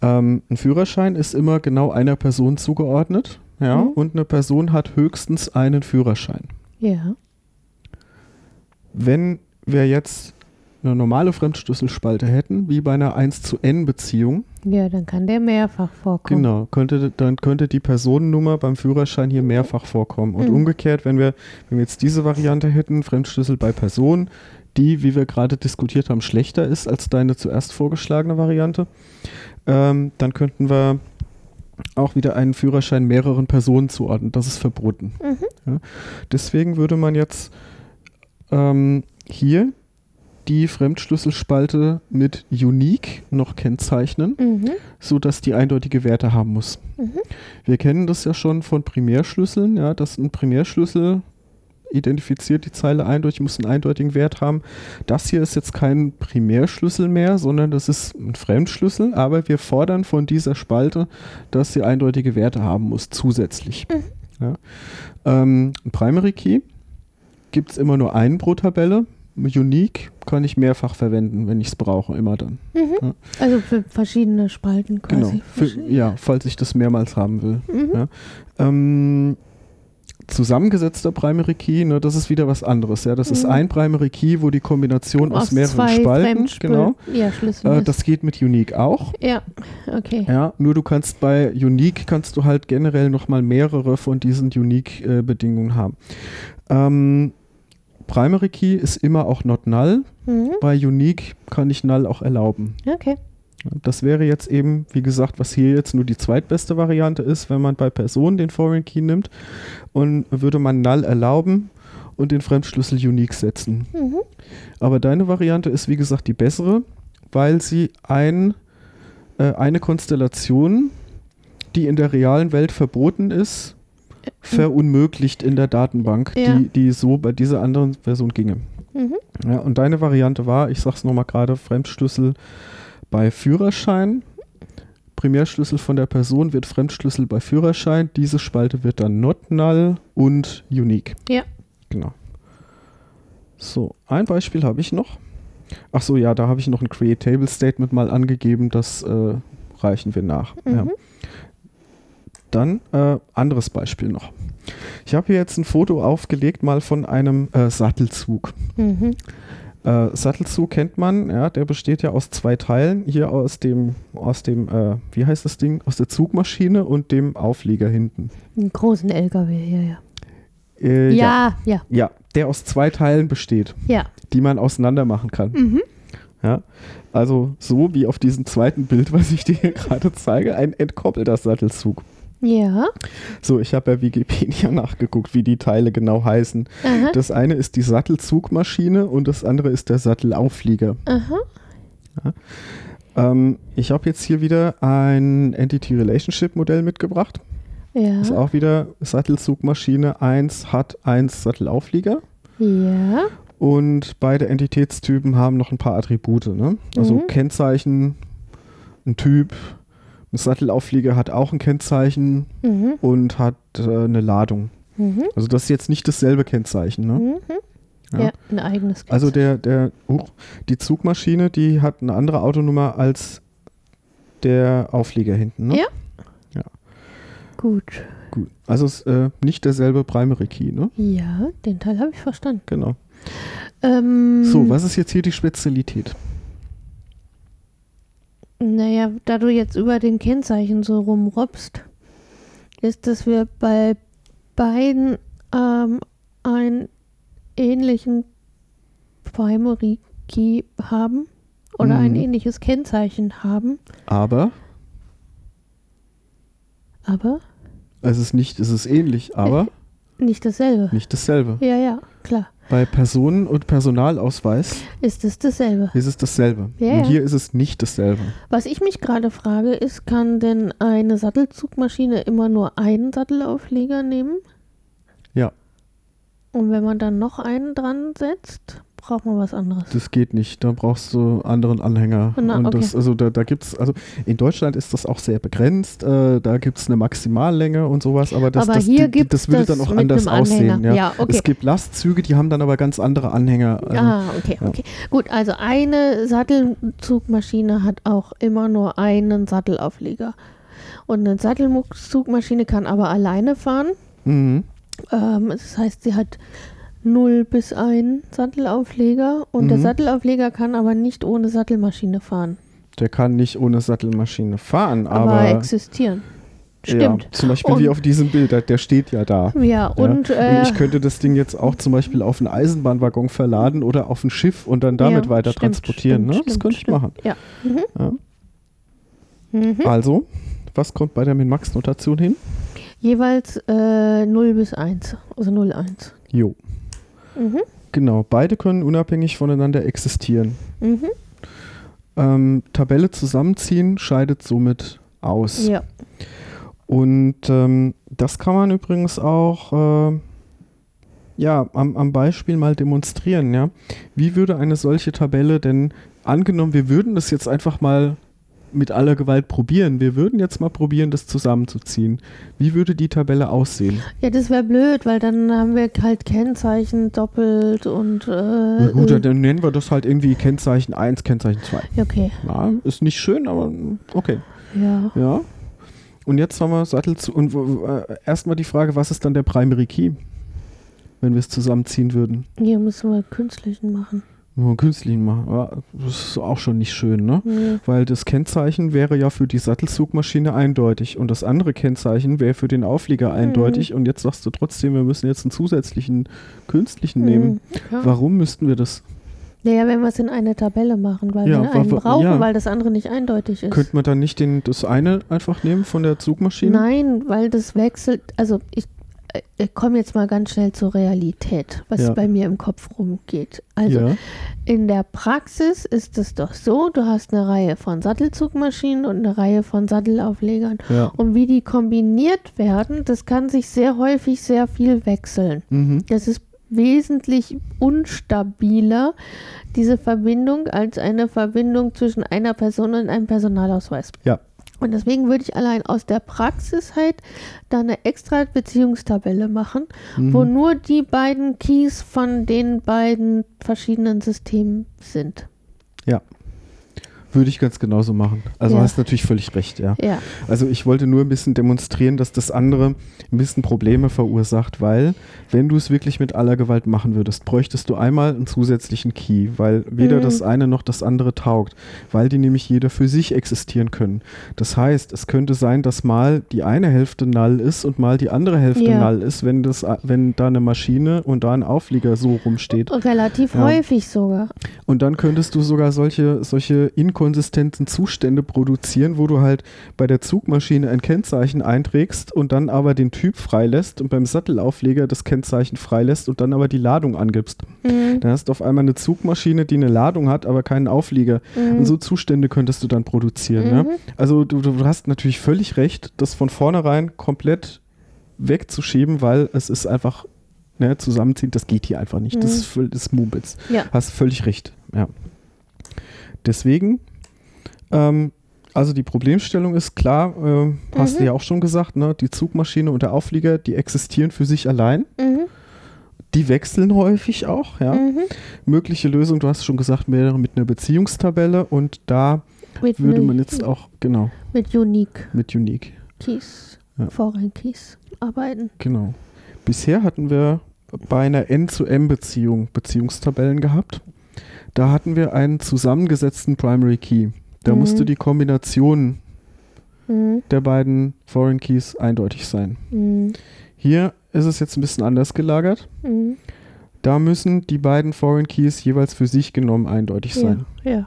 Ähm, ein Führerschein ist immer genau einer Person zugeordnet. Ja, Mhm. und eine Person hat höchstens einen Führerschein. Ja. Wenn wir jetzt eine normale Fremdschlüsselspalte hätten, wie bei einer 1 zu N Beziehung, Ja, dann kann der mehrfach vorkommen. genau, könnte, dann könnte die Personennummer beim Führerschein hier mehrfach vorkommen. Und Mhm. umgekehrt, wenn wir, wenn wir jetzt diese Variante hätten, Fremdschlüssel bei Person, die, wie wir gerade diskutiert haben, schlechter ist als deine zuerst vorgeschlagene Variante, ähm, dann könnten wir auch wieder einen Führerschein mehreren Personen zuordnen. Das ist verboten. Mhm. Deswegen würde man jetzt ähm, hier die Fremdschlüsselspalte mit Unique noch kennzeichnen, Mhm. sodass die eindeutige Werte haben muss. Mhm. Wir kennen das ja schon von Primärschlüsseln, ja, dass ein Primärschlüssel identifiziert die Zeile eindeutig, muss einen eindeutigen Wert haben. Das hier ist jetzt kein Primärschlüssel mehr, sondern das ist ein Fremdschlüssel, aber wir fordern von dieser Spalte, dass sie eindeutige Werte haben muss, zusätzlich. Mhm. Ja. Ähm, ein Primary Key gibt es immer nur einen pro Tabelle. Unique kann ich mehrfach verwenden, wenn ich es brauche, immer dann. Mhm. Ja. Also für verschiedene Spalten Genau. quasi. Für, Verschieden- ja, falls ich das mehrmals haben will. Mhm. Ja. Ähm, zusammengesetzter Primary Key, ne, das ist wieder was anderes. Ja, das ist Mhm. ein Primary Key, wo die Kombination aus, mehreren zwei Spalten, genau. Ja, Schlüssel. Äh, ist. das geht mit Unique auch. ja, okay. Ja, nur du kannst bei Unique kannst du halt generell noch mal mehrere von diesen Unique-Bedingungen haben. Ähm, Primary Key ist immer auch not null. Mhm. Bei Unique kann ich null auch erlauben. Okay. Das wäre jetzt eben, wie gesagt, was hier jetzt nur die zweitbeste Variante ist, wenn man bei Personen den Foreign Key nimmt und würde man null erlauben und den Fremdschlüssel unique setzen. Mhm. Aber deine Variante ist, wie gesagt, die bessere, weil sie ein, äh, eine Konstellation, die in der realen Welt verboten ist, verunmöglicht in der Datenbank, Ja. die, die so bei dieser anderen Version ginge. Mhm. Ja, und deine Variante war, ich sag's nochmal gerade, Fremdschlüssel bei Führerschein. Primärschlüssel von der Person wird Fremdschlüssel bei Führerschein. Diese Spalte wird dann not null und unique. Ja. Genau. So, ein Beispiel habe ich noch. Ach so, ja, da habe ich noch ein Create Table Statement mal angegeben. Das äh, reichen wir nach. Ja. Dann äh, anderes Beispiel noch. Ich habe hier jetzt ein Foto aufgelegt mal von einem äh, Sattelzug. Mhm. Äh, Sattelzug kennt man, ja, der besteht ja aus zwei Teilen. Hier aus dem, aus dem, äh, wie heißt das Ding? Aus der Zugmaschine und dem Auflieger hinten. Einen großen LKW hier, ja. Äh, Ja, ja, ja, der aus zwei Teilen besteht, ja. die man auseinander machen kann. Mhm. Ja, also so wie auf diesem zweiten Bild, was ich dir hier gerade zeige, ein entkoppelter Sattelzug. Ja. So, ich habe bei Wikipedia nachgeguckt, wie die Teile genau heißen. Aha. Das eine ist die Sattelzugmaschine und das andere ist der Sattelauflieger. Aha. Ähm, ich habe jetzt hier wieder ein Entity Relationship Modell mitgebracht. Ja. Ist auch wieder Sattelzugmaschine 1 hat 1 Sattelauflieger. Ja. Und beide Entitätstypen haben noch ein paar Attribute. Ne? Also Mhm. Kennzeichen, ein Typ. Ein Sattelauflieger hat auch ein Kennzeichen Mhm. und hat äh, eine Ladung. Mhm. Also das ist jetzt nicht dasselbe Kennzeichen. Ne? Mhm. Ja. Ja. ein eigenes Also Kennzeichen. der, der, huch, die Zugmaschine, die hat eine andere Autonummer als der Auflieger hinten. Ne? Ja. Gut. Gut. Also es ist äh, nicht derselbe Primary Key, ne? Ja, den Teil habe ich verstanden. Genau. Ähm, So, was ist jetzt hier die Spezialität? Naja, da du jetzt über den Kennzeichen so rumrobst, ist, dass wir bei beiden ähm, einen ähnlichen Primary Key haben oder ein Mhm. ähnliches Kennzeichen haben, Aber aber es ist nicht, es ist ähnlich, aber nicht dasselbe. nicht dasselbe. Ja, ja, klar. Bei Personen- und Personalausweis Ist es dasselbe. ist es dasselbe. Ja, Und hier ist es nicht dasselbe. Was ich mich gerade frage, ist, kann denn eine Sattelzugmaschine immer nur einen Sattelaufleger nehmen? Ja. Und wenn man dann noch einen dran setzt, braucht man was anderes. Das geht nicht. Da brauchst du anderen Anhänger. Na, und okay. das, also da, da gibt es, also in Deutschland ist das auch sehr begrenzt. Äh, da gibt es eine Maximallänge und sowas, aber das, aber das, hier die- die- das würde dann auch anders aussehen. Ja. Ja, okay. Es gibt Lastzüge, die haben dann aber ganz andere Anhänger. Also, ah, okay, ja. okay. Gut, also eine Sattelzugmaschine hat auch immer nur einen Sattelaufleger. Und eine Sattelzugmaschine kann aber alleine fahren. Mhm. Ähm, das heißt, sie hat 0 bis 1 Sattelaufleger und der Mhm. Sattelaufleger kann aber nicht ohne Sattelmaschine fahren, Der kann nicht ohne Sattelmaschine fahren, aber, aber, existieren. Stimmt. Ja, zum Beispiel Und- wie auf diesem Bild, der, der steht ja da. Ja, Ja. und, äh, und ich könnte das Ding jetzt auch zum Beispiel auf einen Eisenbahnwaggon verladen oder auf ein Schiff und dann damit ja, weiter stimmt, transportieren. stimmt, ne? das könnte ich machen. Ja. Mhm. Mhm. Also, was kommt bei der Min-Max-Notation hin? Jeweils äh, 0 bis 1, also 0, 1. Jo. Mhm. Genau, beide können unabhängig voneinander existieren. Mhm. Ähm, Tabelle zusammenziehen scheidet somit aus. Ja. Und ähm, das kann man übrigens auch äh, ja, am, am Beispiel mal demonstrieren. Ja? Wie würde eine solche Tabelle denn angenommen, wir würden das jetzt einfach mal mit aller Gewalt probieren. Wir würden jetzt mal probieren, das zusammenzuziehen. Wie würde die Tabelle aussehen? Ja, das wäre blöd, weil dann haben wir halt Kennzeichen doppelt und. Äh, Na gut, dann nennen wir das halt irgendwie Kennzeichen 1, Kennzeichen 2. Okay. Ja, ist nicht schön, aber okay. Ja. Ja. Und jetzt haben wir Sattel zu. Und äh, erstmal die Frage, was ist dann der Primary Key, wenn wir es zusammenziehen würden? Hier müssen wir künstlichen machen. Nur einen künstlichen machen. Ja, das ist auch schon nicht schön, ne? Nee. Weil das Kennzeichen wäre ja für die Sattelzugmaschine eindeutig und das andere Kennzeichen wäre für den Auflieger eindeutig und jetzt sagst du trotzdem, wir müssen jetzt einen zusätzlichen künstlichen nehmen. Mhm. Ja. Warum müssten wir das? Naja, wenn wir es in eine Tabelle machen, weil Ja, wir einen brauchen, ja. weil das andere nicht eindeutig ist. Könnte man dann nicht den, das eine einfach nehmen von der Zugmaschine? Nein, weil das wechselt. Also ich, ich komme jetzt mal ganz schnell zur Realität, was Ja. bei mir im Kopf rumgeht. Also ja. in der Praxis ist es doch so, du hast eine Reihe von Sattelzugmaschinen und eine Reihe von Sattelauflegern. Ja. Und wie die kombiniert werden, das kann sich sehr häufig sehr viel wechseln. Mhm. Das ist wesentlich unstabiler, diese Verbindung, als eine Verbindung zwischen einer Person und einem Personalausweis. Ja. Und deswegen würde ich allein aus der Praxis halt da eine extra Beziehungstabelle machen, wo Mhm. nur die beiden Keys von den beiden verschiedenen Systemen sind. Würde ich ganz genauso machen. Also Ja. hast natürlich völlig recht, ja. Ja. Also ich wollte nur ein bisschen demonstrieren, dass das andere ein bisschen Probleme verursacht, weil wenn du es wirklich mit aller Gewalt machen würdest, bräuchtest du einmal einen zusätzlichen Key, weil weder Mhm. das eine noch das andere taugt, weil die nämlich jeder für sich existieren können. Das heißt, es könnte sein, dass mal die eine Hälfte null ist und mal die andere Hälfte Ja. null ist, wenn, das, wenn da eine Maschine und da ein Auflieger so rumsteht. Relativ häufig sogar. Und dann könntest du sogar solche, solche inkonsistenten Zustände produzieren, wo du halt bei der Zugmaschine ein Kennzeichen einträgst und dann aber den Typ freilässt und beim Sattelaufleger das Kennzeichen freilässt und dann aber die Ladung angibst. Mhm. Dann hast du auf einmal eine Zugmaschine, die eine Ladung hat, aber keinen Auflieger. Mhm. Und so Zustände könntest du dann produzieren. Mhm. Ne? Also du, du hast natürlich völlig recht, das von vornherein komplett wegzuschieben, weil es ist einfach ne, zusammenziehen, das geht hier einfach nicht. Das Mhm. ist, völ- das ist Mumpitz. Ja. Hast völlig recht, ja. Deswegen, ähm, also die Problemstellung ist klar, äh, hast du Mhm. ja auch schon gesagt, ne, die Zugmaschine und der Auflieger, die existieren für sich allein. Mhm. Die wechseln häufig auch, ja. Mhm. Mögliche Lösung, du hast schon gesagt, wäre mit einer Beziehungstabelle und da Mit, würde man jetzt auch, genau, mit Unique mit Unique, Keys, Ja. Foreign Keys arbeiten. genau. Bisher hatten wir bei einer N-zu-M-Beziehung Beziehungstabellen gehabt. Da hatten wir einen zusammengesetzten Primary Key. Da Mhm. musste die Kombination Mhm. der beiden Foreign Keys eindeutig sein. Mhm. Hier ist es jetzt ein bisschen anders gelagert. Mhm. Da müssen die beiden Foreign Keys jeweils für sich genommen eindeutig sein. Ja. ja.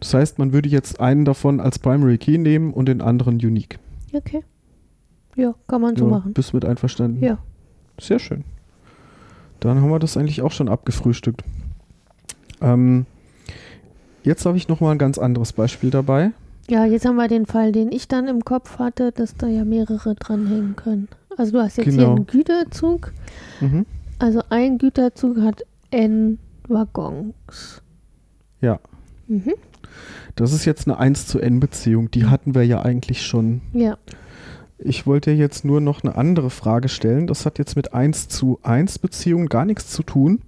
Das heißt, man würde jetzt einen davon als Primary Key nehmen und den anderen Unique. Okay. Ja, kann man so Ja, machen. Bist mit einverstanden? Ja. Sehr schön. Dann haben wir das eigentlich auch schon abgefrühstückt. Ähm, jetzt habe ich noch mal ein ganz anderes Beispiel dabei. Ja, jetzt haben wir den Fall, den ich dann im Kopf hatte, dass da ja mehrere dranhängen können. Also du hast jetzt hier Genau. einen Güterzug. Mhm. Also ein Güterzug hat N Waggons. Ja. Mhm. Das ist jetzt eine 1 zu N Beziehung. Die hatten wir ja eigentlich schon. Ja. Ich wollte jetzt nur noch eine andere Frage stellen. Das hat jetzt mit 1 zu 1 Beziehungen gar nichts zu tun,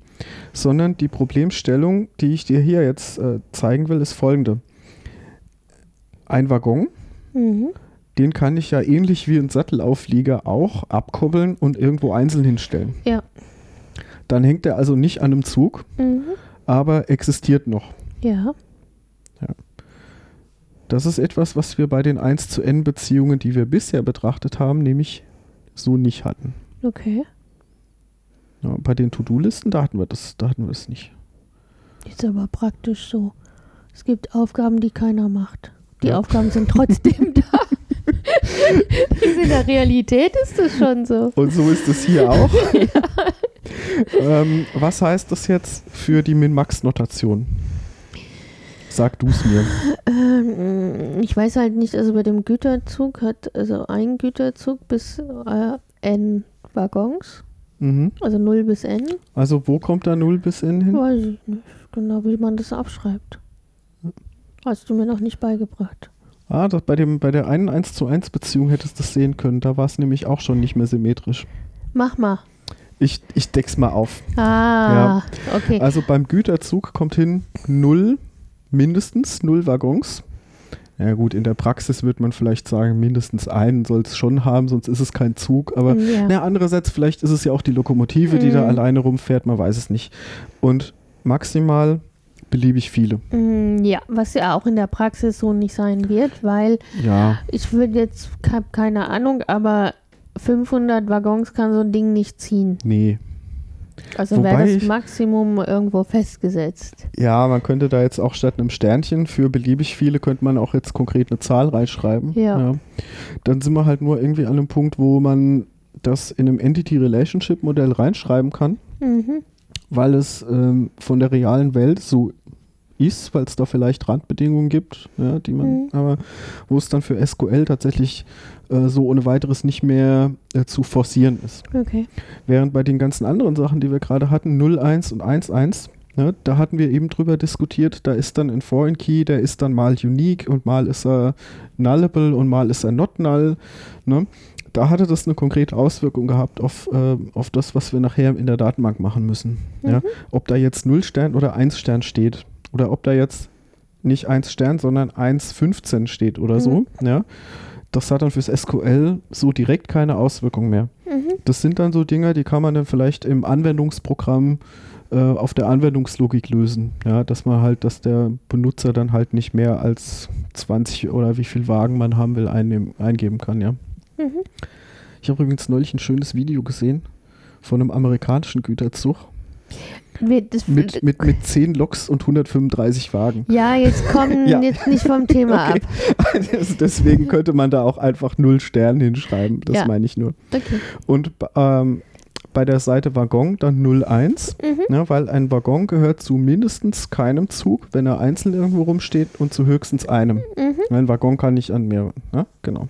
sondern die Problemstellung, die ich dir hier jetzt äh, zeigen will, ist folgende. Ein Waggon, Mhm. den kann ich ja ähnlich wie ein Sattelauflieger auch abkuppeln und irgendwo einzeln hinstellen. Ja. Dann hängt er also nicht an einem Zug, Mhm. aber existiert noch. Ja. Das ist etwas, was wir bei den 1 zu N Beziehungen, die wir bisher betrachtet haben, nämlich so nicht hatten. Okay. Ja, bei den To-Do-Listen, da hatten wir das, da hatten wir das nicht. Ist aber praktisch so. Es gibt Aufgaben, die keiner macht. Die Ja. Aufgaben sind trotzdem da. In der Realität ist das schon so. Und so ist es hier auch. ähm, was heißt das jetzt für die Min-Max-Notation? Sag du es mir. Ähm, ich weiß halt nicht, also bei dem Güterzug hat also ein Güterzug bis äh, N Waggons, Mhm. also 0 bis N. Also wo kommt da 0 bis N hin? Weiß ich nicht genau, wie man das abschreibt. Hast du mir noch nicht beigebracht. Ah, das, bei, dem, bei der einen 1 zu 1 Beziehung hättest du das sehen können. Da war es nämlich auch schon nicht mehr symmetrisch. Mach mal. Ich, ich deck's mal auf. Ah, okay. Also beim Güterzug kommt hin 0, mindestens 0 Waggons. Ja gut, in der Praxis wird man vielleicht sagen, mindestens einen soll es schon haben, sonst ist es kein Zug. Aber ja. na, andererseits, vielleicht ist es ja auch die Lokomotive, die da Mhm. alleine rumfährt, man weiß es nicht. Und maximal beliebig viele. Mm, ja, was ja auch in der Praxis so nicht sein wird, weil Ja, ich würde jetzt, habe keine Ahnung, aber 500 Waggons kann so ein Ding nicht ziehen. nee. Also wäre das Maximum irgendwo festgesetzt. Ja, man könnte da jetzt auch statt einem Sternchen für beliebig viele, könnte man auch jetzt konkret eine Zahl reinschreiben. Ja. Dann sind wir halt nur irgendwie an einem Punkt, wo man das in einem Entity-Relationship-Modell reinschreiben kann, Mhm. weil es ähm, von der realen Welt so ist, weil es da vielleicht Randbedingungen gibt, ja, die man, Mhm. aber wo es dann für SQL tatsächlich äh, so ohne weiteres nicht mehr äh, zu forcieren ist. Okay. Während bei den ganzen anderen Sachen, die wir gerade hatten, 0,1 und 1,1, ne, da hatten wir eben drüber diskutiert, da ist dann ein Foreign Key, der ist dann mal unique und mal ist er nullable und mal ist er not null. Ne? Da hatte das eine konkrete Auswirkung gehabt auf, äh, auf das, was wir nachher in der Datenbank machen müssen. Ja? Mhm. Ob da jetzt 0 Stern oder 1 Stern steht oder ob da jetzt nicht 1 Stern, sondern 1,15 steht oder so. Ja? Das hat dann fürs SQL so direkt keine Auswirkung mehr. Mhm. Das sind dann so Dinge, die kann man dann vielleicht im Anwendungsprogramm äh, auf der Anwendungslogik lösen. Ja, dass man halt, dass der Benutzer dann halt nicht mehr als 20 oder wie viel Wagen man haben will einnehmen, eingeben kann, ja. Mhm. Ich habe übrigens neulich ein schönes Video gesehen von einem amerikanischen Güterzug Das- mit, mit, mit 10 Loks und 135 Wagen. ja, jetzt kommen Ja. jetzt nicht vom Thema Okay. Also Deswegen könnte man da auch einfach 0 Sterne hinschreiben. Das Ja. meine ich nur. ab. Okay. Und ähm, bei der Seite Waggon dann 01, Mhm. ne, weil ein Waggon gehört zu mindestens keinem Zug, wenn er einzeln irgendwo rumsteht, und zu höchstens einem. Mhm. Ein Waggon kann nicht an mehreren. Ne? Genau.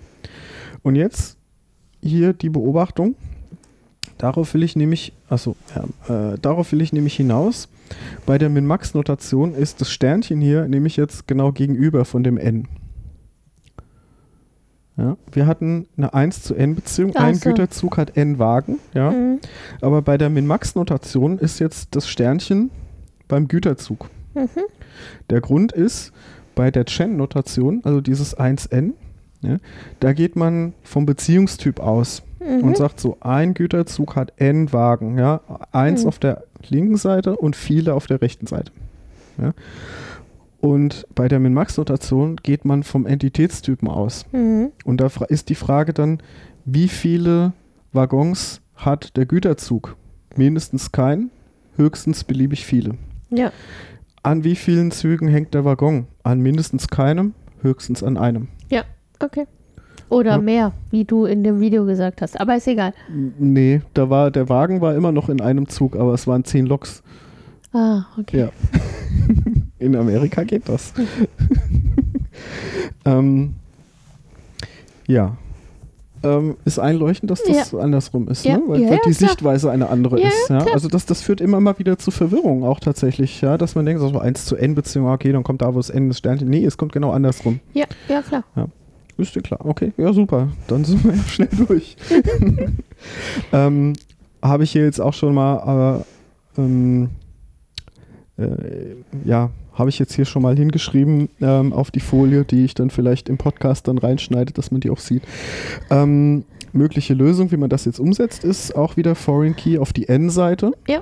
Und jetzt hier die Beobachtung. Darauf will ich nämlich, achso, ja, äh, darauf will ich nämlich hinaus. Bei der Min-Max-Notation ist das Sternchen hier nämlich jetzt genau gegenüber von dem n. Ja, wir hatten eine 1 zu n Beziehung. Ach Ein so. Güterzug hat n Wagen. Ja, Mhm. aber bei der Min-Max-Notation ist jetzt das Sternchen beim Güterzug. Mhm. Der Grund ist, bei der Chen-Notation, also dieses 1n, ja, da geht man vom Beziehungstyp aus Mhm. und sagt so, ein Güterzug hat n Wagen, ja, eins Mhm. auf der linken Seite und viele auf der rechten Seite. Ja. Und bei der Min-Max-Notation geht man vom Entitätstypen aus. Mhm. Und da ist die Frage dann, wie viele Waggons hat der Güterzug? Mindestens kein, höchstens beliebig viele. Ja. An wie vielen Zügen hängt der Waggon? An mindestens keinem, höchstens an einem. Okay. Oder Ja. mehr, wie du in dem Video gesagt hast. Aber ist egal. Nee, da war, der Wagen war immer noch in einem Zug, aber es waren zehn Loks. Ah, okay. Ja. In Amerika geht das. ähm, ja. Ähm, ist einleuchtend, dass das andersrum ist, Ja. ne? weil, Ja, weil ja, die klar. Sichtweise eine andere Ja, ist. ja, Ja? Also das, das führt immer mal wieder zu Verwirrung auch tatsächlich, ja, dass man denkt, so 1 zu n Beziehung, okay, dann kommt da, wo es n das Sternchen. Nee, es kommt genau andersrum. Ja, ja, klar. Ist dir klar. Okay, ja, super. Dann sind wir ja schnell durch. ähm, Habe ich hier jetzt auch schon mal, äh, ähm, äh, ja, habe ich jetzt hier schon mal hingeschrieben ähm, auf die Folie, die ich dann vielleicht im Podcast dann reinschneide, dass man die auch sieht. Ähm, mögliche Lösung, wie man das jetzt umsetzt, ist auch wieder Foreign Key auf die N-Seite. Ja.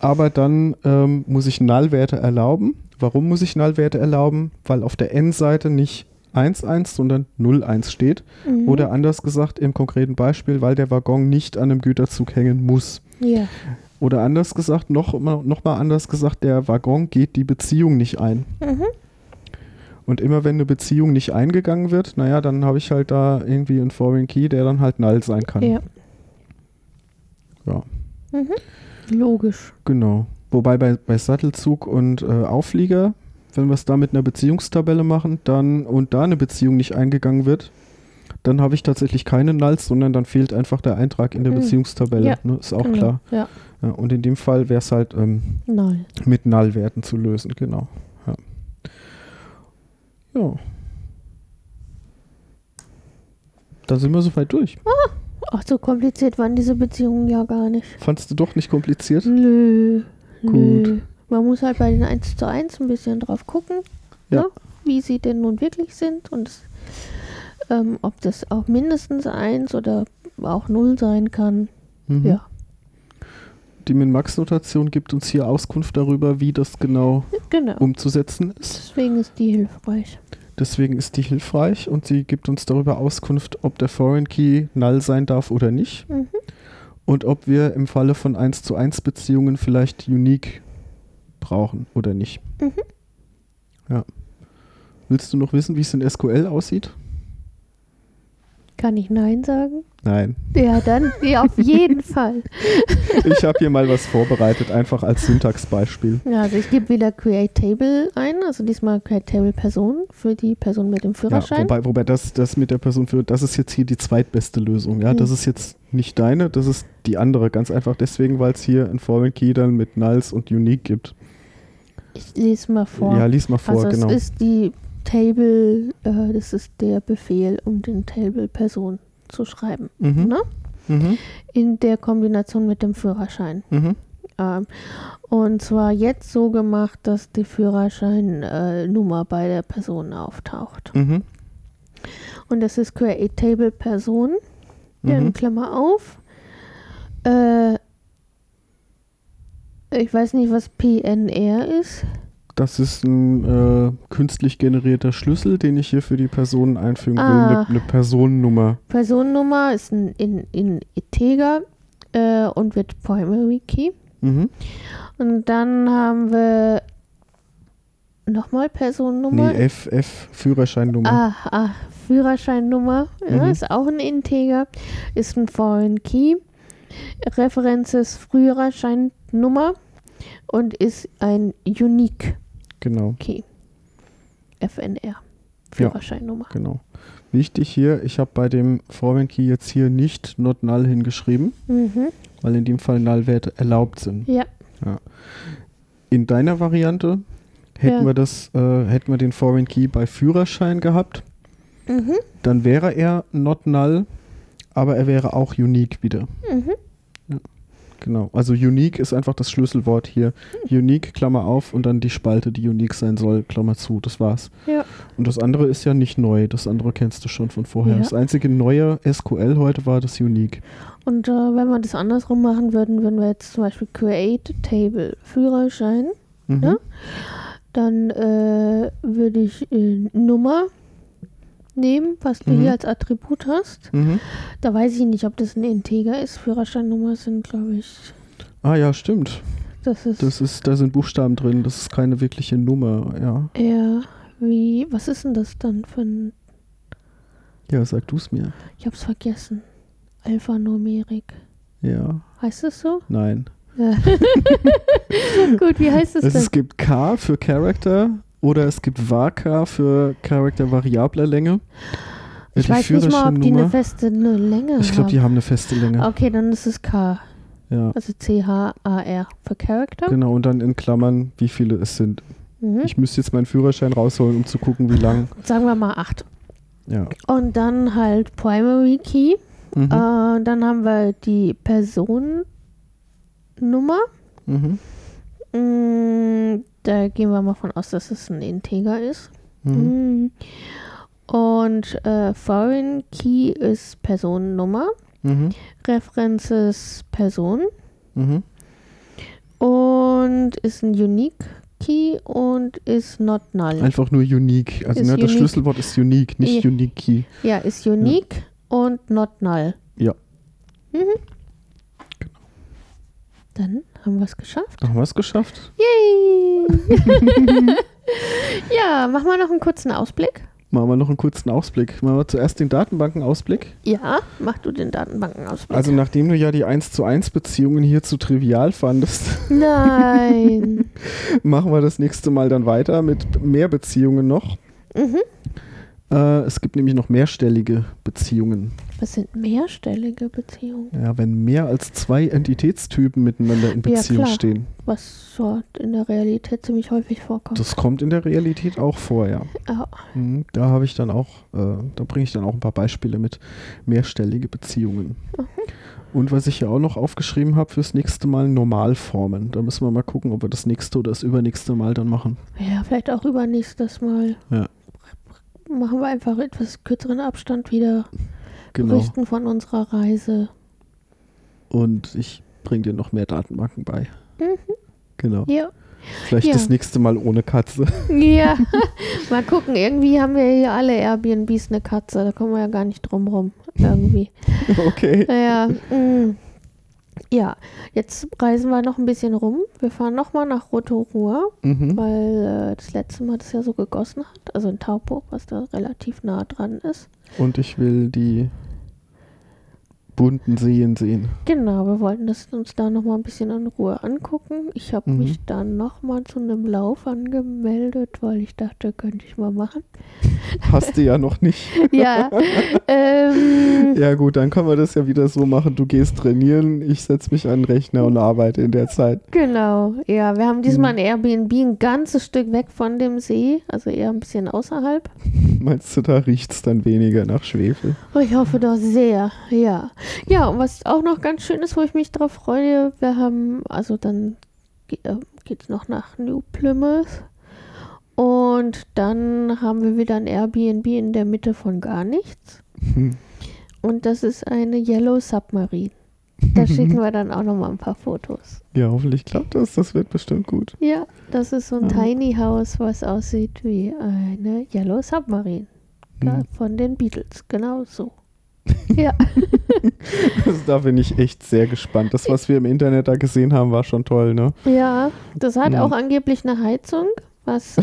Aber dann ähm, muss ich Nullwerte erlauben. Warum muss ich Nullwerte erlauben? Weil auf der N-Seite nicht 1,1, sondern 0,1 steht. Mhm. Oder anders gesagt im konkreten Beispiel, weil der Waggon nicht an einem Güterzug hängen muss. Ja. Oder anders gesagt, noch, mal- noch mal anders gesagt, der Waggon geht die Beziehung nicht ein. Mhm. Und immer wenn eine Beziehung nicht eingegangen wird, naja, dann habe ich halt da irgendwie einen Foreign Key, der dann halt null sein kann. Ja. Ja. Mhm. Logisch. Genau. Wobei bei, bei Sattelzug und äh, Auflieger, wenn wir es da mit einer Beziehungstabelle machen, dann und da eine Beziehung nicht eingegangen wird, dann habe ich tatsächlich keine Nulls, sondern dann fehlt einfach der Eintrag in der Mhm. Beziehungstabelle. Ja, Ne? Ist auch genau. klar. Ja, Ja, und in dem Fall wäre es halt ähm, null. mit Nullwerten zu lösen, genau. Ja. ja. Da sind wir soweit durch. Ach, so kompliziert waren diese Beziehungen ja gar nicht. Fandst du doch nicht kompliziert? Nö. Gut. Nö. Man muss halt bei den 1 zu 1 ein bisschen drauf gucken, Ja. ne, wie sie denn nun wirklich sind und es, ähm, ob das auch mindestens 1 oder auch 0 sein kann. Mhm. Ja, Die Min-Max-Notation gibt uns hier Auskunft darüber, wie das genau genau. umzusetzen ist. Deswegen ist die hilfreich. Deswegen ist die hilfreich und sie gibt uns darüber Auskunft, ob der Foreign Key null sein darf oder nicht. Mhm. Und ob wir im Falle von 1 zu 1 Beziehungen vielleicht Unique brauchen oder nicht. Mhm. Ja. Willst du noch wissen, wie es in SQL aussieht? Kann ich Nein sagen? Nein. Ja, dann, ja, auf jeden Fall. Ich habe hier mal was vorbereitet, einfach als Syntaxbeispiel. Ja, also ich gebe wieder Create Table ein, also diesmal Create Table Person für die Person mit dem Ja, Führerschein. wobei, wobei das, das mit der Person für, das ist jetzt hier die zweitbeste Lösung. Ja, Mhm. das ist jetzt nicht deine, das ist die andere. Ganz einfach deswegen, weil es hier ein Foreign Key dann mit Nulls und Unique gibt. Ich lese mal vor. Ja, lies mal vor, also genau. es ist die Table, äh, das ist der Befehl, um den Table Person zu schreiben. Mhm. Ne? Mhm. In der Kombination mit dem Führerschein. Mhm. Ähm, und zwar jetzt so gemacht, dass die Führerscheinnummer bei der Person auftaucht. Mhm. Und das ist Create Table Person, ja, in Mhm. Klammer auf. Äh, ich weiß nicht, was PNR ist. Das ist ein äh, künstlich generierter Schlüssel, den ich hier für die Personen einfügen will. Ah. Eine eine Personennummer. Personennummer ist ein, in, in Integer äh, und wird Primary Key. Mhm. Und dann haben wir nochmal Personennummer. Nee, F, F, Führerscheinnummer. Ah, ah, Führerscheinnummer, ja, Mhm. ist auch ein Integer, ist ein Foreign Key. Referenz ist Führerscheinnummer und ist ein Unique Genau, Key. FNR. Führerscheinnummer. genau. Wichtig hier, ich habe bei dem Foreign Key jetzt hier nicht not null hingeschrieben, Mhm. weil in dem Fall Nullwerte erlaubt sind. Ja, In deiner Variante hätten Ja. wir das, äh, hätten wir den Foreign Key bei Führerschein gehabt, mhm. dann wäre er not null, aber er wäre auch unique wieder. Mhm. Genau. Also unique ist einfach das Schlüsselwort hier. Unique, Klammer auf und dann die Spalte, die unique sein soll, Klammer zu. Das war's. Ja. Und das andere ist ja nicht neu. Das andere kennst du schon von vorher. Ja. Das einzige neue SQL heute war das Unique. Und äh, wenn wir das andersrum machen würden, würden wir jetzt zum Beispiel Create Table Führerschein, Mhm. Ja? dann äh, würde ich äh, Nummer nehmen, was du Mhm. hier als Attribut hast. Mhm. Da weiß ich nicht, ob das ein Integer ist. Führerscheinnummer sind, glaube ich, Ah ja, stimmt. das ist Das ist, da sind Buchstaben drin. Das ist keine wirkliche Nummer. Ja, eher wie, was ist denn das dann für ein, ja sag du es mir. ich hab's vergessen, Alphanumerik. Ja, Heißt das so? nein. Ja. Gut, wie heißt es Es, denn? es gibt K für Character oder es gibt VAK für Charakter variabler Länge. Ich weiß nicht mal, ob die eine feste eine Länge Ich glaube, die haben. haben eine feste Länge. Okay, dann ist es K, Ja, also C-H-A-R für Character. genau. Und dann in Klammern, wie viele es sind. Mhm. Ich müsste jetzt meinen Führerschein rausholen, um zu gucken, wie lang. Sagen wir mal 8. Ja. Und dann halt Primary Key. Mhm. Äh, dann haben wir die Personennummer. Mhm. Da gehen wir mal von aus, dass es ein Integer ist. Mhm. Mm. Und äh, Foreign Key ist Personennummer. Mhm. Referenz ist Person. Mhm. Und ist ein Unique Key und ist not null. Einfach nur unique. Also ne, das unique. Schlüsselwort ist unique, nicht Ja. unique key. Ja, ist unique und not null. Ja. Mhm. Dann haben wir es geschafft. Haben wir es geschafft? Yay! ja, machen wir noch einen kurzen Ausblick. Machen wir noch einen kurzen Ausblick. Machen wir zuerst den Datenbankenausblick. Ja, mach du den Datenbankenausblick. Also nachdem du ja die 1 zu 1 Beziehungen hier zu trivial fandest, Nein. machen wir das nächste Mal dann weiter mit mehr Beziehungen noch. mhm. Äh, es gibt nämlich noch mehrstellige Beziehungen. Was sind mehrstellige Beziehungen? Ja, wenn mehr als zwei Entitätstypen miteinander in Ja, Beziehung klar. stehen. Was so in der Realität ziemlich häufig vorkommt. Das kommt in der Realität auch vor, ja. Ja. Mhm, Da habe ich dann auch, äh, da bringe ich dann auch ein paar Beispiele mit mehrstellige Beziehungen. Mhm. Und was ich ja auch noch aufgeschrieben habe fürs nächste Mal, Normalformen. Da müssen wir mal gucken, ob wir das nächste oder das übernächste Mal dann machen. ja, vielleicht auch übernächstes Mal. Ja. Machen wir einfach etwas kürzeren Abstand wieder. Genau. Berichten von unserer Reise. Und ich bringe dir noch mehr Datenbanken bei. Mhm. Genau. Ja. Vielleicht Ja. das nächste Mal ohne Katze. Ja. Mal gucken. Irgendwie haben wir hier alle Airbnbs eine Katze. Da kommen wir ja gar nicht drum rum. Irgendwie. okay. Naja, mm. Ja, jetzt reisen wir noch ein bisschen rum. Wir fahren nochmal nach Rotorua, Mhm. weil äh, das letzte Mal das ja so gegossen hat. Also in Taupo, was da relativ nah dran ist. Und ich will die bunten Seen sehen. Genau, wir wollten das uns da nochmal ein bisschen in Ruhe angucken. Ich habe Mhm. mich dann nochmal zu einem Lauf angemeldet, weil ich dachte, könnte ich mal machen. Hast du ja noch nicht. Ja, ähm, Ja gut, dann können wir das ja wieder so machen. Du gehst trainieren, ich setze mich an den Rechner und arbeite in der Zeit. genau. Ja, wir haben diesmal Mhm. ein Airbnb ein ganzes Stück weg von dem See, also eher ein bisschen außerhalb. Meinst du, da riecht es dann weniger nach Schwefel? Ich hoffe doch sehr, ja. Ja, und was auch noch ganz schön ist, wo ich mich drauf freue, wir haben, also dann äh, geht's noch nach New Plymouth und dann haben wir wieder ein Airbnb in der Mitte von gar nichts Hm. und das ist eine Yellow Submarine. Da schicken wir dann auch noch mal ein paar Fotos. Ja, hoffentlich klappt das. Das wird bestimmt gut. Ja, das ist so ein Ja. Tiny House, was aussieht wie eine Yellow Submarine. Hm. von den Beatles, genau so. Ja. Also da bin ich echt sehr gespannt. Das, was wir im Internet da gesehen haben, war schon toll, ne? Ja, das hat Mhm. auch angeblich eine Heizung. Was?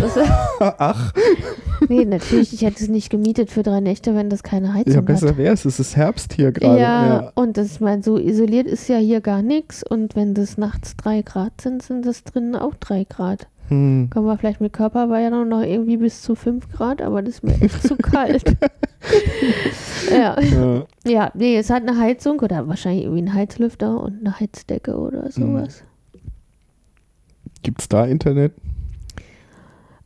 Ach, nee, natürlich, ich hätte es nicht gemietet für drei Nächte, wenn das keine Heizung ja, besser hat. wäre es. Es ist Herbst hier gerade. Ja, Ja. und das, ich meine, so isoliert ist ja hier gar nichts. Und wenn das nachts drei Grad sind, sind das drinnen auch drei Grad. Hm. Kommen wir vielleicht mit Körperwärmung noch irgendwie bis zu fünf Grad, aber das ist mir echt zu kalt. ja. Ja. ja, nee, es hat eine Heizung oder wahrscheinlich irgendwie einen Heizlüfter und eine Heizdecke oder sowas. Gibt's da Internet?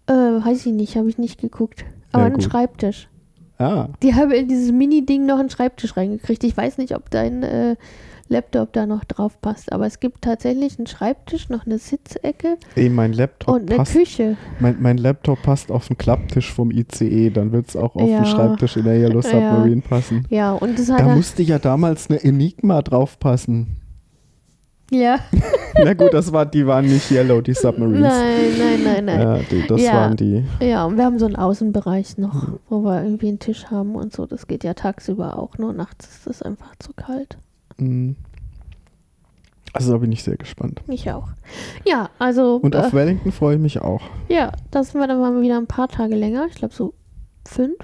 Äh, weiß ich nicht, habe ich nicht geguckt. Aber Ja, einen gut. Schreibtisch. Ah, Die haben in dieses Mini-Ding noch einen Schreibtisch reingekriegt. Ich weiß nicht, ob dein äh, Laptop da noch drauf passt, aber es gibt tatsächlich einen Schreibtisch, noch eine Sitzecke ey, mein Laptop und eine passt. Küche. Mein, mein Laptop passt auf den Klapptisch vom ICE, dann wird es auch auf Ja. den Schreibtisch in der Yellow Ja. Submarine passen. Ja, und das hat Da musste ja damals eine Enigma draufpassen. Ja, Na gut, das war, die waren nicht Yellow, die Submarines. nein, nein, nein, nein. Ja, die, das Ja. waren die. Ja, und wir haben so einen Außenbereich noch, wo wir irgendwie einen Tisch haben und so. Das geht ja tagsüber auch, nur nachts ist es einfach zu kalt. Mhm. Also da bin ich sehr gespannt. Ich auch. Ja, also, Und äh, auf Wellington freue ich mich auch. ja, das sind wir dann mal wieder ein paar Tage länger. Ich glaube so fünf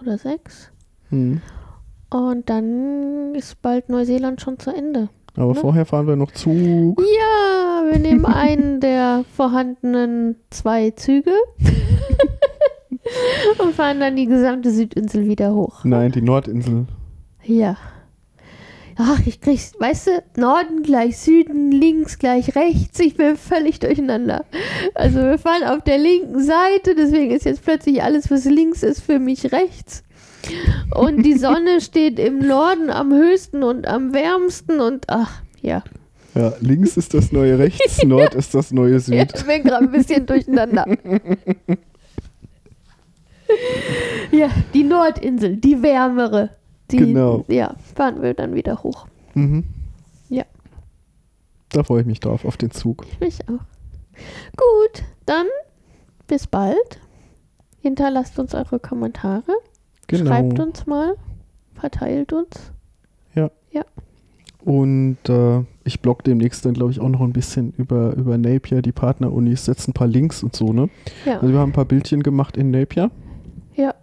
oder sechs. Mhm. Und dann ist bald Neuseeland schon zu Ende. Aber Ne? vorher fahren wir noch Zug. Ja, wir nehmen einen der vorhandenen zwei Züge und fahren dann die gesamte Südinsel wieder hoch. Nein, die Nordinsel. Ja. Ach, ich krieg's, weißt du, Norden gleich Süden, links gleich rechts. Ich bin völlig durcheinander. Also wir fahren auf der linken Seite, deswegen ist jetzt plötzlich alles, was links ist, für mich rechts. Und die Sonne steht im Norden am höchsten und am wärmsten und ach, ja. Ja, links ist das neue rechts, Nord ist das neue Ja, Süd. ich bin gerade ein bisschen durcheinander. ja, die Nordinsel, die wärmere. Die, Genau. Ja, fahren wir dann wieder hoch. Mhm. Ja. Da freue ich mich drauf, auf den Zug. Ich mich auch. Gut, dann bis bald. Hinterlasst uns eure Kommentare. Genau. Schreibt uns mal. Verteilt uns. Und äh, ich blog demnächst dann, glaube ich, auch noch ein bisschen über, über Napier, die Partnerunis, setze ein paar Links und so, ne? Ja. Also wir haben ein paar Bildchen gemacht in Napier. Ja.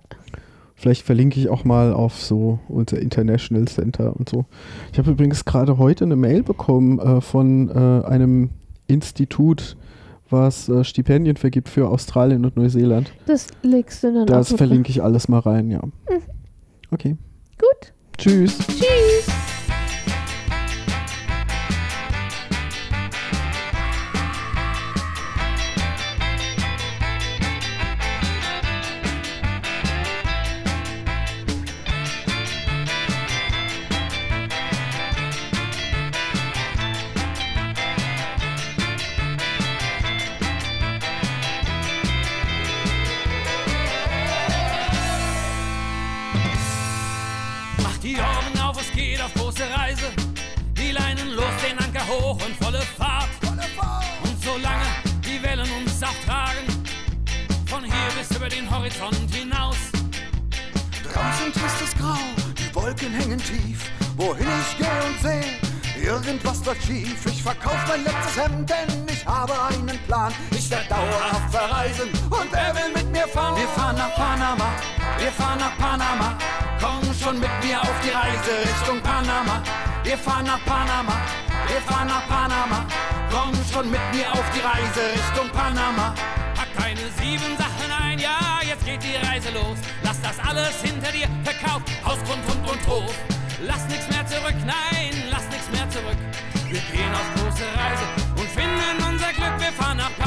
Vielleicht verlinke ich auch mal auf so unser International Center und so. Ich habe übrigens gerade heute eine Mail bekommen äh, von äh, einem Institut, was äh, Stipendien vergibt für Australien und Neuseeland. Das legst du dann Das verlinke ich alles mal rein, ja. Okay. Gut. Tschüss. Tschüss. Horizont hinaus. Draußen tristes Grau, die Wolken hängen tief. Wohin ich gehe und sehe, irgendwas läuft schief. Ich verkauf mein letztes Hemd, denn ich habe einen Plan. Ich werde dauerhaft verreisen und wer will mit mir fahren? Wir fahren nach Panama, wir fahren nach Panama. Komm schon mit mir auf die Reise Richtung Panama. Wir fahren nach Panama, wir fahren nach Panama. Komm schon mit mir auf die Reise Richtung Panama. Pack deine sieben Sachen ein, ja, jetzt geht die Reise los. Lass das alles hinter dir, verkauf Haus, Grund, Hund und Hof. Lass nichts mehr zurück, nein, lass nichts mehr zurück. Wir gehen auf große Reise und finden unser Glück, wir fahren nach Panama.